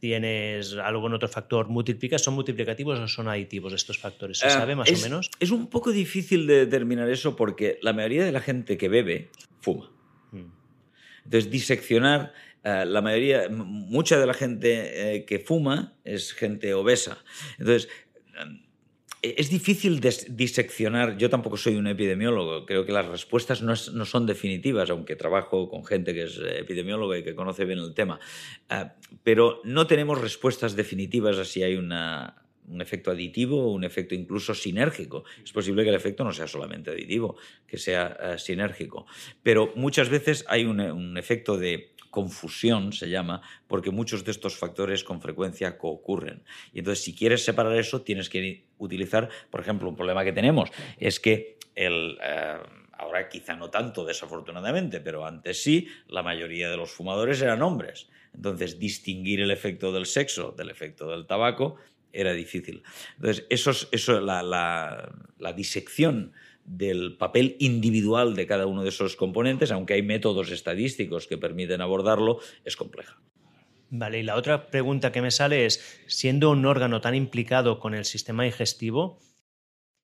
Speaker 1: tienes algún otro factor, multiplicas, ¿son multiplicativos o son aditivos estos factores? ¿Se uh, sabe más
Speaker 2: es,
Speaker 1: o menos?
Speaker 2: Es un poco difícil de determinar eso porque la mayoría de la gente que bebe fuma. Mm. Entonces, diseccionar, uh, la mayoría, mucha de la gente eh, que fuma es gente obesa. Entonces, es difícil diseccionar, yo tampoco soy un epidemiólogo, creo que las respuestas no, son definitivas, aunque trabajo con gente que es epidemióloga y que conoce bien el tema, uh, pero no tenemos respuestas definitivas a si hay un efecto aditivo o un efecto incluso sinérgico. Es posible que el efecto no sea solamente aditivo, que sea uh, sinérgico, pero muchas veces hay un efecto de confusión se llama, porque muchos de estos factores con frecuencia coocurren. Y entonces, si quieres separar eso, tienes que utilizar, por ejemplo, un problema que tenemos es que el, eh, Ahora quizá no tanto, desafortunadamente, pero antes sí, la mayoría de los fumadores eran hombres. Entonces, distinguir el efecto del sexo del efecto del tabaco era difícil. Entonces, eso, eso la, la disección del papel individual de cada uno de esos componentes, aunque hay métodos estadísticos que permiten abordarlo, es compleja.
Speaker 1: Vale, y la otra pregunta que me sale es, siendo un órgano tan implicado con el sistema digestivo,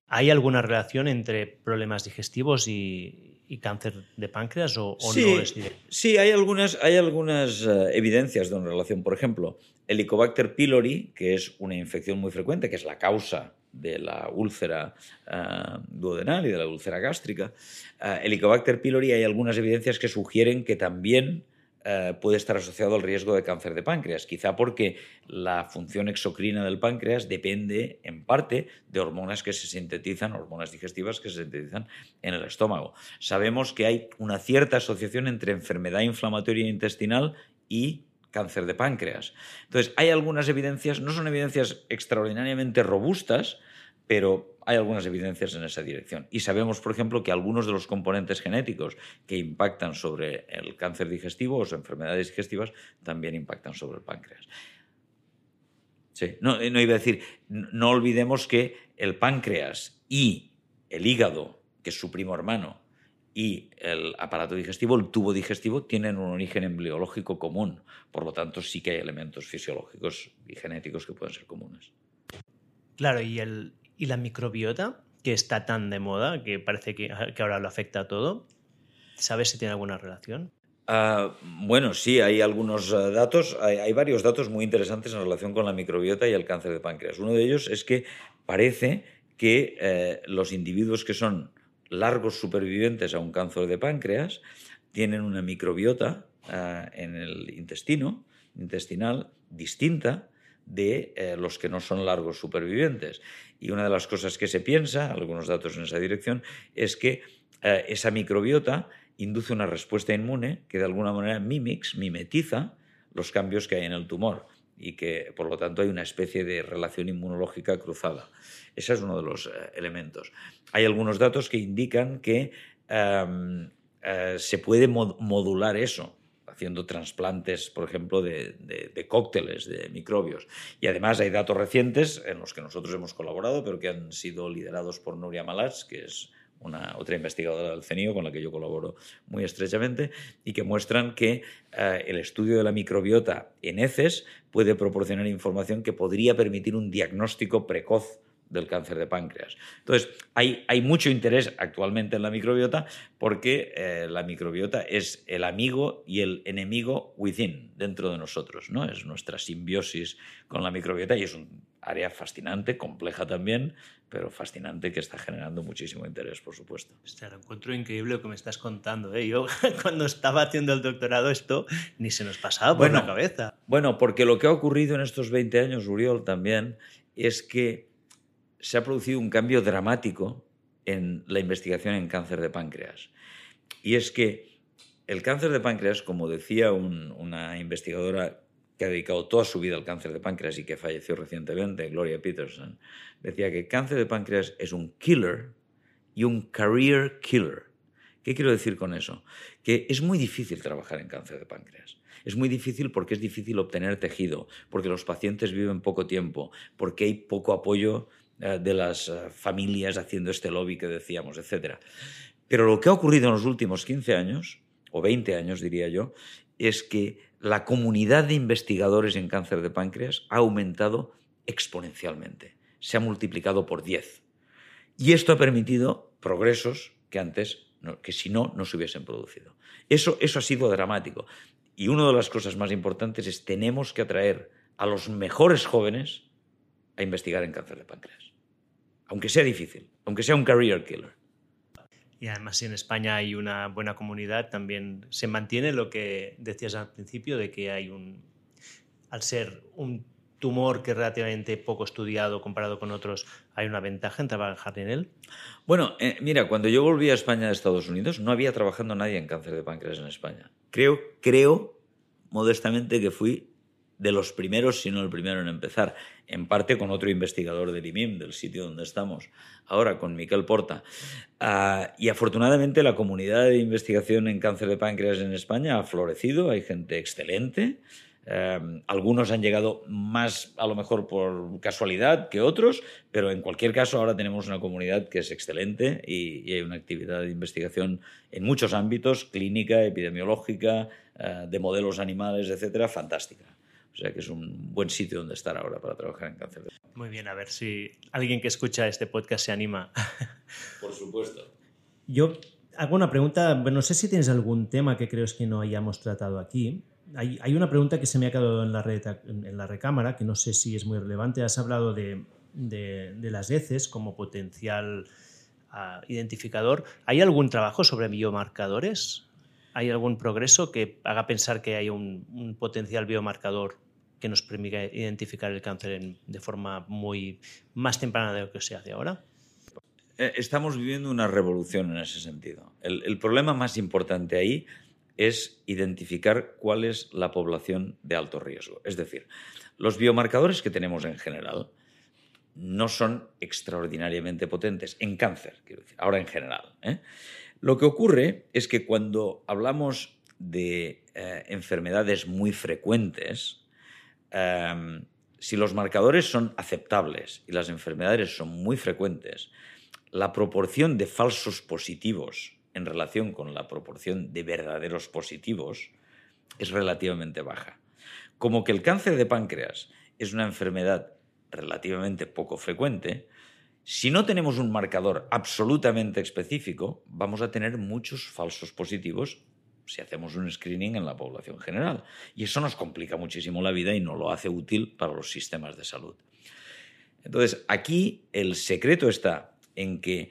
Speaker 1: ¿hay alguna relación entre problemas digestivos y, cáncer de páncreas o, no es
Speaker 2: Sí, hay algunas, hay algunas eh, evidencias de una relación. Por ejemplo, el Helicobacter pylori, que es una infección muy frecuente, que es la causa de la úlcera uh, duodenal y de la úlcera gástrica, uh, Helicobacter pylori hay algunas evidencias que sugieren que también uh, puede estar asociado al riesgo de cáncer de páncreas, quizá porque la función exocrina del páncreas depende en parte de hormonas que se sintetizan, hormonas digestivas que se sintetizan en el estómago. Sabemos que hay una cierta asociación entre enfermedad inflamatoria intestinal y cáncer de páncreas. Entonces, hay algunas evidencias, no son evidencias extraordinariamente robustas, pero hay algunas evidencias en esa dirección. Y sabemos, por ejemplo, que algunos de los componentes genéticos que impactan sobre el cáncer digestivo o enfermedades digestivas también impactan sobre el páncreas. Sí, no, no iba a decir, no olvidemos que el páncreas y el hígado, que es su primo hermano, y el aparato digestivo, el tubo digestivo, tienen un origen embriológico común. Por lo tanto, sí que hay elementos fisiológicos y genéticos que pueden ser comunes.
Speaker 1: Claro, y, el, y la microbiota, que está tan de moda, que parece que, ahora lo afecta a todo, ¿sabes si tiene alguna relación?
Speaker 2: Ah, bueno, sí, hay algunos ah, datos, hay, varios datos muy interesantes en relación con la microbiota y el cáncer de páncreas. Uno de ellos es que parece que eh, los individuos que son largos supervivientes a un cáncer de páncreas tienen una microbiota ah, en el intestino, intestinal, distinta de eh, los que no son largos supervivientes. Y una de las cosas que se piensa, algunos datos en esa dirección, es que eh, esa microbiota induce una respuesta inmune que de alguna manera mimics, mimetiza los cambios que hay en el tumor y que por lo tanto hay una especie de relación inmunológica cruzada. Ese es uno de los eh, elementos. Hay algunos datos que indican que em, eh, se puede modular eso haciendo trasplantes, por ejemplo, de, cócteles de microbios. Y además hay datos recientes en los que nosotros hemos colaborado, pero que han sido liderados por Nuria Malats, que es una otra investigadora del CENIO con la que yo colaboro muy estrechamente, y que muestran que eh, el estudio de la microbiota en heces puede proporcionar información que podría permitir un diagnóstico precoz del cáncer de páncreas. Entonces, hay, hay mucho interés actualmente en la microbiota porque eh, la microbiota es el amigo y el enemigo within, dentro de nosotros, ¿no? Es nuestra simbiosis con la microbiota y es un área fascinante, compleja también, pero fascinante que está generando muchísimo interés, por supuesto.
Speaker 1: Lo encuentro increíble lo que me estás contando. ¿eh? Yo cuando estaba haciendo el doctorado esto ni se nos pasaba por la cabeza.
Speaker 2: Bueno, porque lo que ha ocurrido en estos 20 años, Uriol, también, es que se ha producido un cambio dramático en la investigación en cáncer de páncreas. Y es que el cáncer de páncreas, como decía una investigadora que ha dedicado toda su vida al cáncer de páncreas y que falleció recientemente, Gloria Peterson, decía que el cáncer de páncreas es un killer y un career killer. ¿Qué quiero decir con eso? Que es muy difícil trabajar en cáncer de páncreas. Es muy difícil porque es difícil obtener tejido, porque los pacientes viven poco tiempo, porque hay poco apoyo eh, de las eh, familias haciendo este lobby que decíamos, etc. Pero lo que ha ocurrido en los últimos 15 años, o 20 años diría yo, es que la comunidad de investigadores en cáncer de páncreas ha aumentado exponencialmente. Se ha multiplicado por 10. Y esto ha permitido progresos que antes, que si no, no se hubiesen producido. Eso, eso ha sido dramático. Y una de las cosas más importantes es tenemos que atraer a los mejores jóvenes a investigar en cáncer de páncreas. Aunque sea difícil, aunque sea un career killer.
Speaker 1: Y además, si en España hay una buena comunidad, también se mantiene lo que decías al principio, de que hay un. Al ser un tumor que es relativamente poco estudiado comparado con otros, ¿hay una ventaja en trabajar en él?
Speaker 2: Bueno, eh, mira, cuando yo volví a España de Estados Unidos, no había trabajando nadie en cáncer de páncreas en España. Creo, creo modestamente que fui de los primeros, si no el primero en empezar, en parte con otro investigador del IMIM, del sitio donde estamos, ahora con Miquel Porta. Ah, y afortunadamente la comunidad de investigación en cáncer de páncreas en España ha florecido, hay gente excelente. Eh, algunos han llegado más, a lo mejor por casualidad que otros, pero en cualquier caso ahora tenemos una comunidad que es excelente y, hay una actividad de investigación en muchos ámbitos, clínica, epidemiológica, eh, de modelos animales, etcétera, fantástica. O sea que es un buen sitio donde estar ahora para trabajar en cáncer.
Speaker 1: Muy bien, a ver si alguien que escucha este podcast se anima.
Speaker 2: Por supuesto.
Speaker 1: Yo hago una pregunta, no sé si tienes algún tema que crees que no hayamos tratado aquí. Hay, una pregunta que se me ha quedado en la, en la recámara, que no sé si es muy relevante. Has hablado de, las heces como potencial ah, identificador. ¿Hay algún trabajo sobre biomarcadores? ¿Hay algún progreso que haga pensar que hay un potencial biomarcador que nos permite identificar el cáncer de forma muy más temprana de lo que se hace ahora?
Speaker 2: Eh, estamos viviendo una revolución en ese sentido. El, problema más importante ahí es identificar cuál es la población de alto riesgo. Es decir, los biomarcadores que tenemos en general no son extraordinariamente potentes en cáncer, quiero decir, ahora en general. ¿eh? Lo que ocurre es que cuando hablamos de eh, enfermedades muy frecuentes, Em, si los marcadores son aceptables y las enfermedades son muy frecuentes, la proporción de falsos positivos en relación con la proporción de verdaderos positivos es relativamente baja. Como que el cáncer de páncreas es una enfermedad relativamente poco frecuente, si no tenemos un marcador absolutamente específico, vamos a tener muchos falsos positivos si hacemos un screening en la población general. Y eso nos complica muchísimo la vida y no lo hace útil para los sistemas de salud. Entonces, aquí el secreto está en que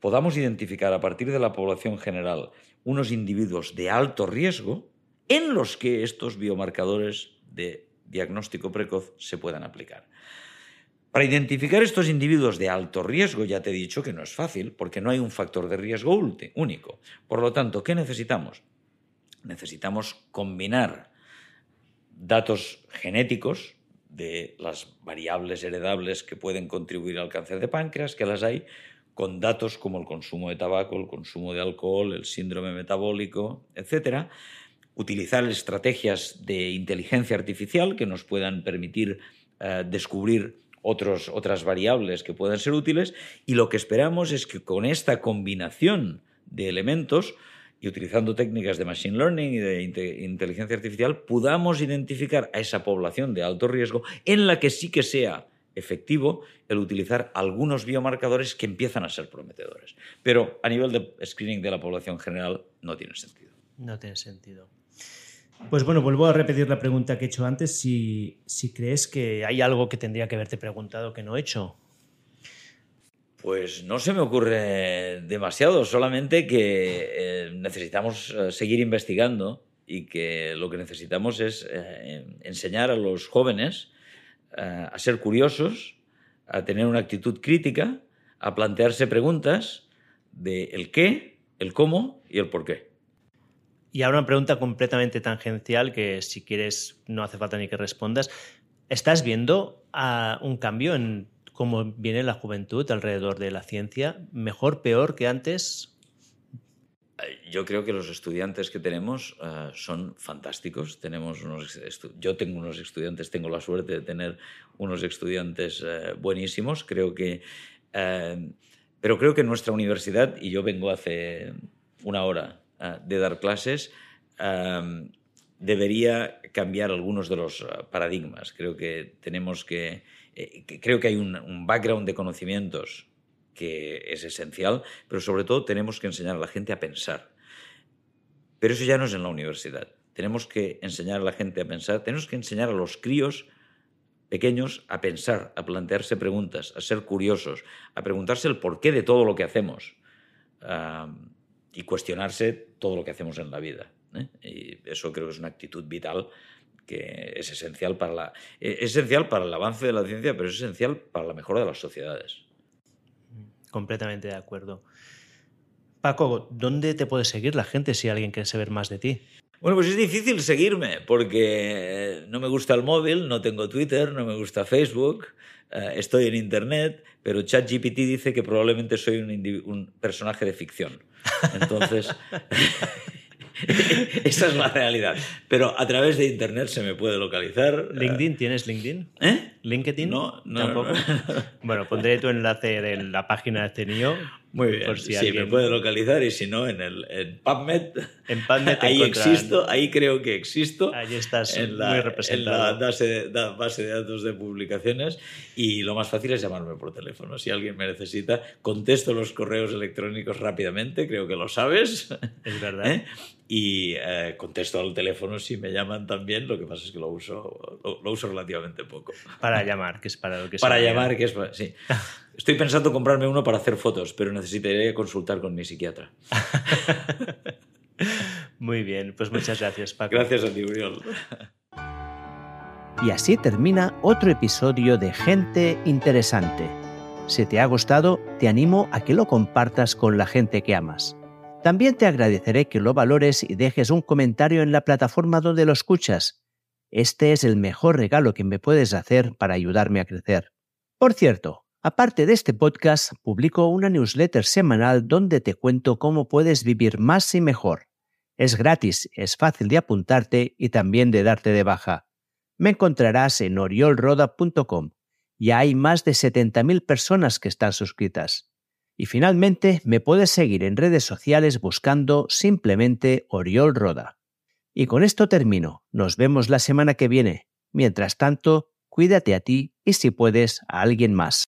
Speaker 2: podamos identificar a partir de la población general unos individuos de alto riesgo en los que estos biomarcadores de diagnóstico precoz se puedan aplicar. Para identificar estos individuos de alto riesgo, ya te he dicho que no es fácil, porque no hay un factor de riesgo único. Por lo tanto, ¿qué necesitamos? Necesitamos combinar datos genéticos de las variables heredables que pueden contribuir al cáncer de páncreas, que las hay, con datos como el consumo de tabaco, el consumo de alcohol, el síndrome metabólico, etc. Utilizar estrategias de inteligencia artificial que nos puedan permitir eh, descubrir otras variables que puedan ser útiles y lo que esperamos es que con esta combinación de elementos y utilizando técnicas de machine learning y de inteligencia artificial podamos identificar a esa población de alto riesgo en la que sí que sea efectivo el utilizar algunos biomarcadores que empiezan a ser prometedores. Pero a nivel de screening de la población general no tiene sentido.
Speaker 1: No tiene sentido. Pues bueno, vuelvo a repetir la pregunta que he hecho antes, si, crees que hay algo que tendría que haberte preguntado que no he hecho.
Speaker 2: Pues no se me ocurre demasiado, solamente que eh, necesitamos eh, seguir investigando y que lo que necesitamos es eh, enseñar a los jóvenes a ser curiosos, a tener una actitud crítica, a plantearse preguntas de el qué, el cómo y el por qué.
Speaker 1: Y ahora una pregunta completamente tangencial que si quieres no hace falta ni que respondas. ¿Estás viendo ah, un cambio en cómo viene la juventud alrededor de la ciencia? ¿Mejor, peor que antes?
Speaker 2: Yo creo que los estudiantes que tenemos ah, son fantásticos. Tenemos unos yo tengo unos estudiantes, tengo la suerte de tener unos estudiantes eh, buenísimos. Creo que, eh, pero creo que nuestra universidad, y yo vengo hace una hora eh, de dar clases, em, debería cambiar algunos de los eh, paradigmas. Creo que tenemos que, eh, creo que hay un, background de conocimientos que es esencial, pero sobre todo tenemos que enseñar a la gente a pensar. Pero eso ya no es en la universidad. Tenemos que enseñar a la gente a pensar, tenemos que enseñar a los críos pequeños a pensar, a plantearse preguntas, a ser curiosos, a preguntarse el porqué de todo lo que hacemos y cuestionarse todo lo que hacemos en la vida. ¿eh? Y eso creo que es una actitud vital que es esencial para, la, es esencial para el avance de la ciencia, pero es esencial para la mejora de las sociedades.
Speaker 1: Completamente de acuerdo. Paco, ¿dónde te puede seguir la gente si alguien quiere saber más de ti?
Speaker 2: Bueno, pues es difícil seguirme porque no me gusta el móvil, no tengo Twitter, no me gusta Facebook, eh, estoy en Internet, pero ChatGPT dice que probablemente soy un, un personaje de ficción. Entonces... Esa es la realidad. Pero a través de Internet se me puede localizar.
Speaker 1: ¿LinkedIn? ¿Tienes LinkedIn?
Speaker 2: ¿Eh?
Speaker 1: ¿LinkedIn?
Speaker 2: No, no.
Speaker 1: ¿Tampoco? Bueno, pondré tu enlace en la página de CENIO.
Speaker 2: Muy bien.
Speaker 1: Por si
Speaker 2: sí,
Speaker 1: alguien-
Speaker 2: me puede localizar y si no, en, el, en PubMed.
Speaker 1: En PubMed
Speaker 2: ahí existo, ahí creo que existo.
Speaker 1: Ahí estás
Speaker 2: en la,
Speaker 1: muy
Speaker 2: en la
Speaker 1: representado.
Speaker 2: base, da- base de datos de publicaciones y lo más fácil es llamarme por teléfono. Si alguien me necesita, contesto los correos electrónicos rápidamente, creo que lo sabes.
Speaker 1: Es verdad.
Speaker 2: ¿eh? Y eh, contesto al teléfono si me llaman también, lo que pasa es que lo uso, lo, lo uso relativamente poco.
Speaker 1: Para llamar, que es para lo que se
Speaker 2: Para
Speaker 1: llama.
Speaker 2: llamar, que es... para- Sí. Estoy pensando comprarme uno para hacer fotos, pero necesitaré consultar con mi psiquiatra.
Speaker 1: Muy bien, pues muchas gracias, Paco.
Speaker 2: Gracias a ti, Uriol.
Speaker 1: Y así termina otro episodio de Gente Interesante. Si te ha gustado, te animo a que lo compartas con la gente que amas. También te agradeceré que lo valores y dejes un comentario en la plataforma donde lo escuchas. Este es el mejor regalo que me puedes hacer para ayudarme a crecer. Por cierto, aparte de este podcast, publico una newsletter semanal donde te cuento cómo puedes vivir más y mejor. Es gratis, es fácil de apuntarte y también de darte de baja me encontrarás en oriolroda.com. Ya hay más de 70.000 personas que están suscritas. Y finalmente me puedes seguir en redes sociales buscando simplemente Oriol Roda. Y con esto termino. Nos vemos la semana que viene. Mientras tanto, cuídate a ti y si puedes a alguien más.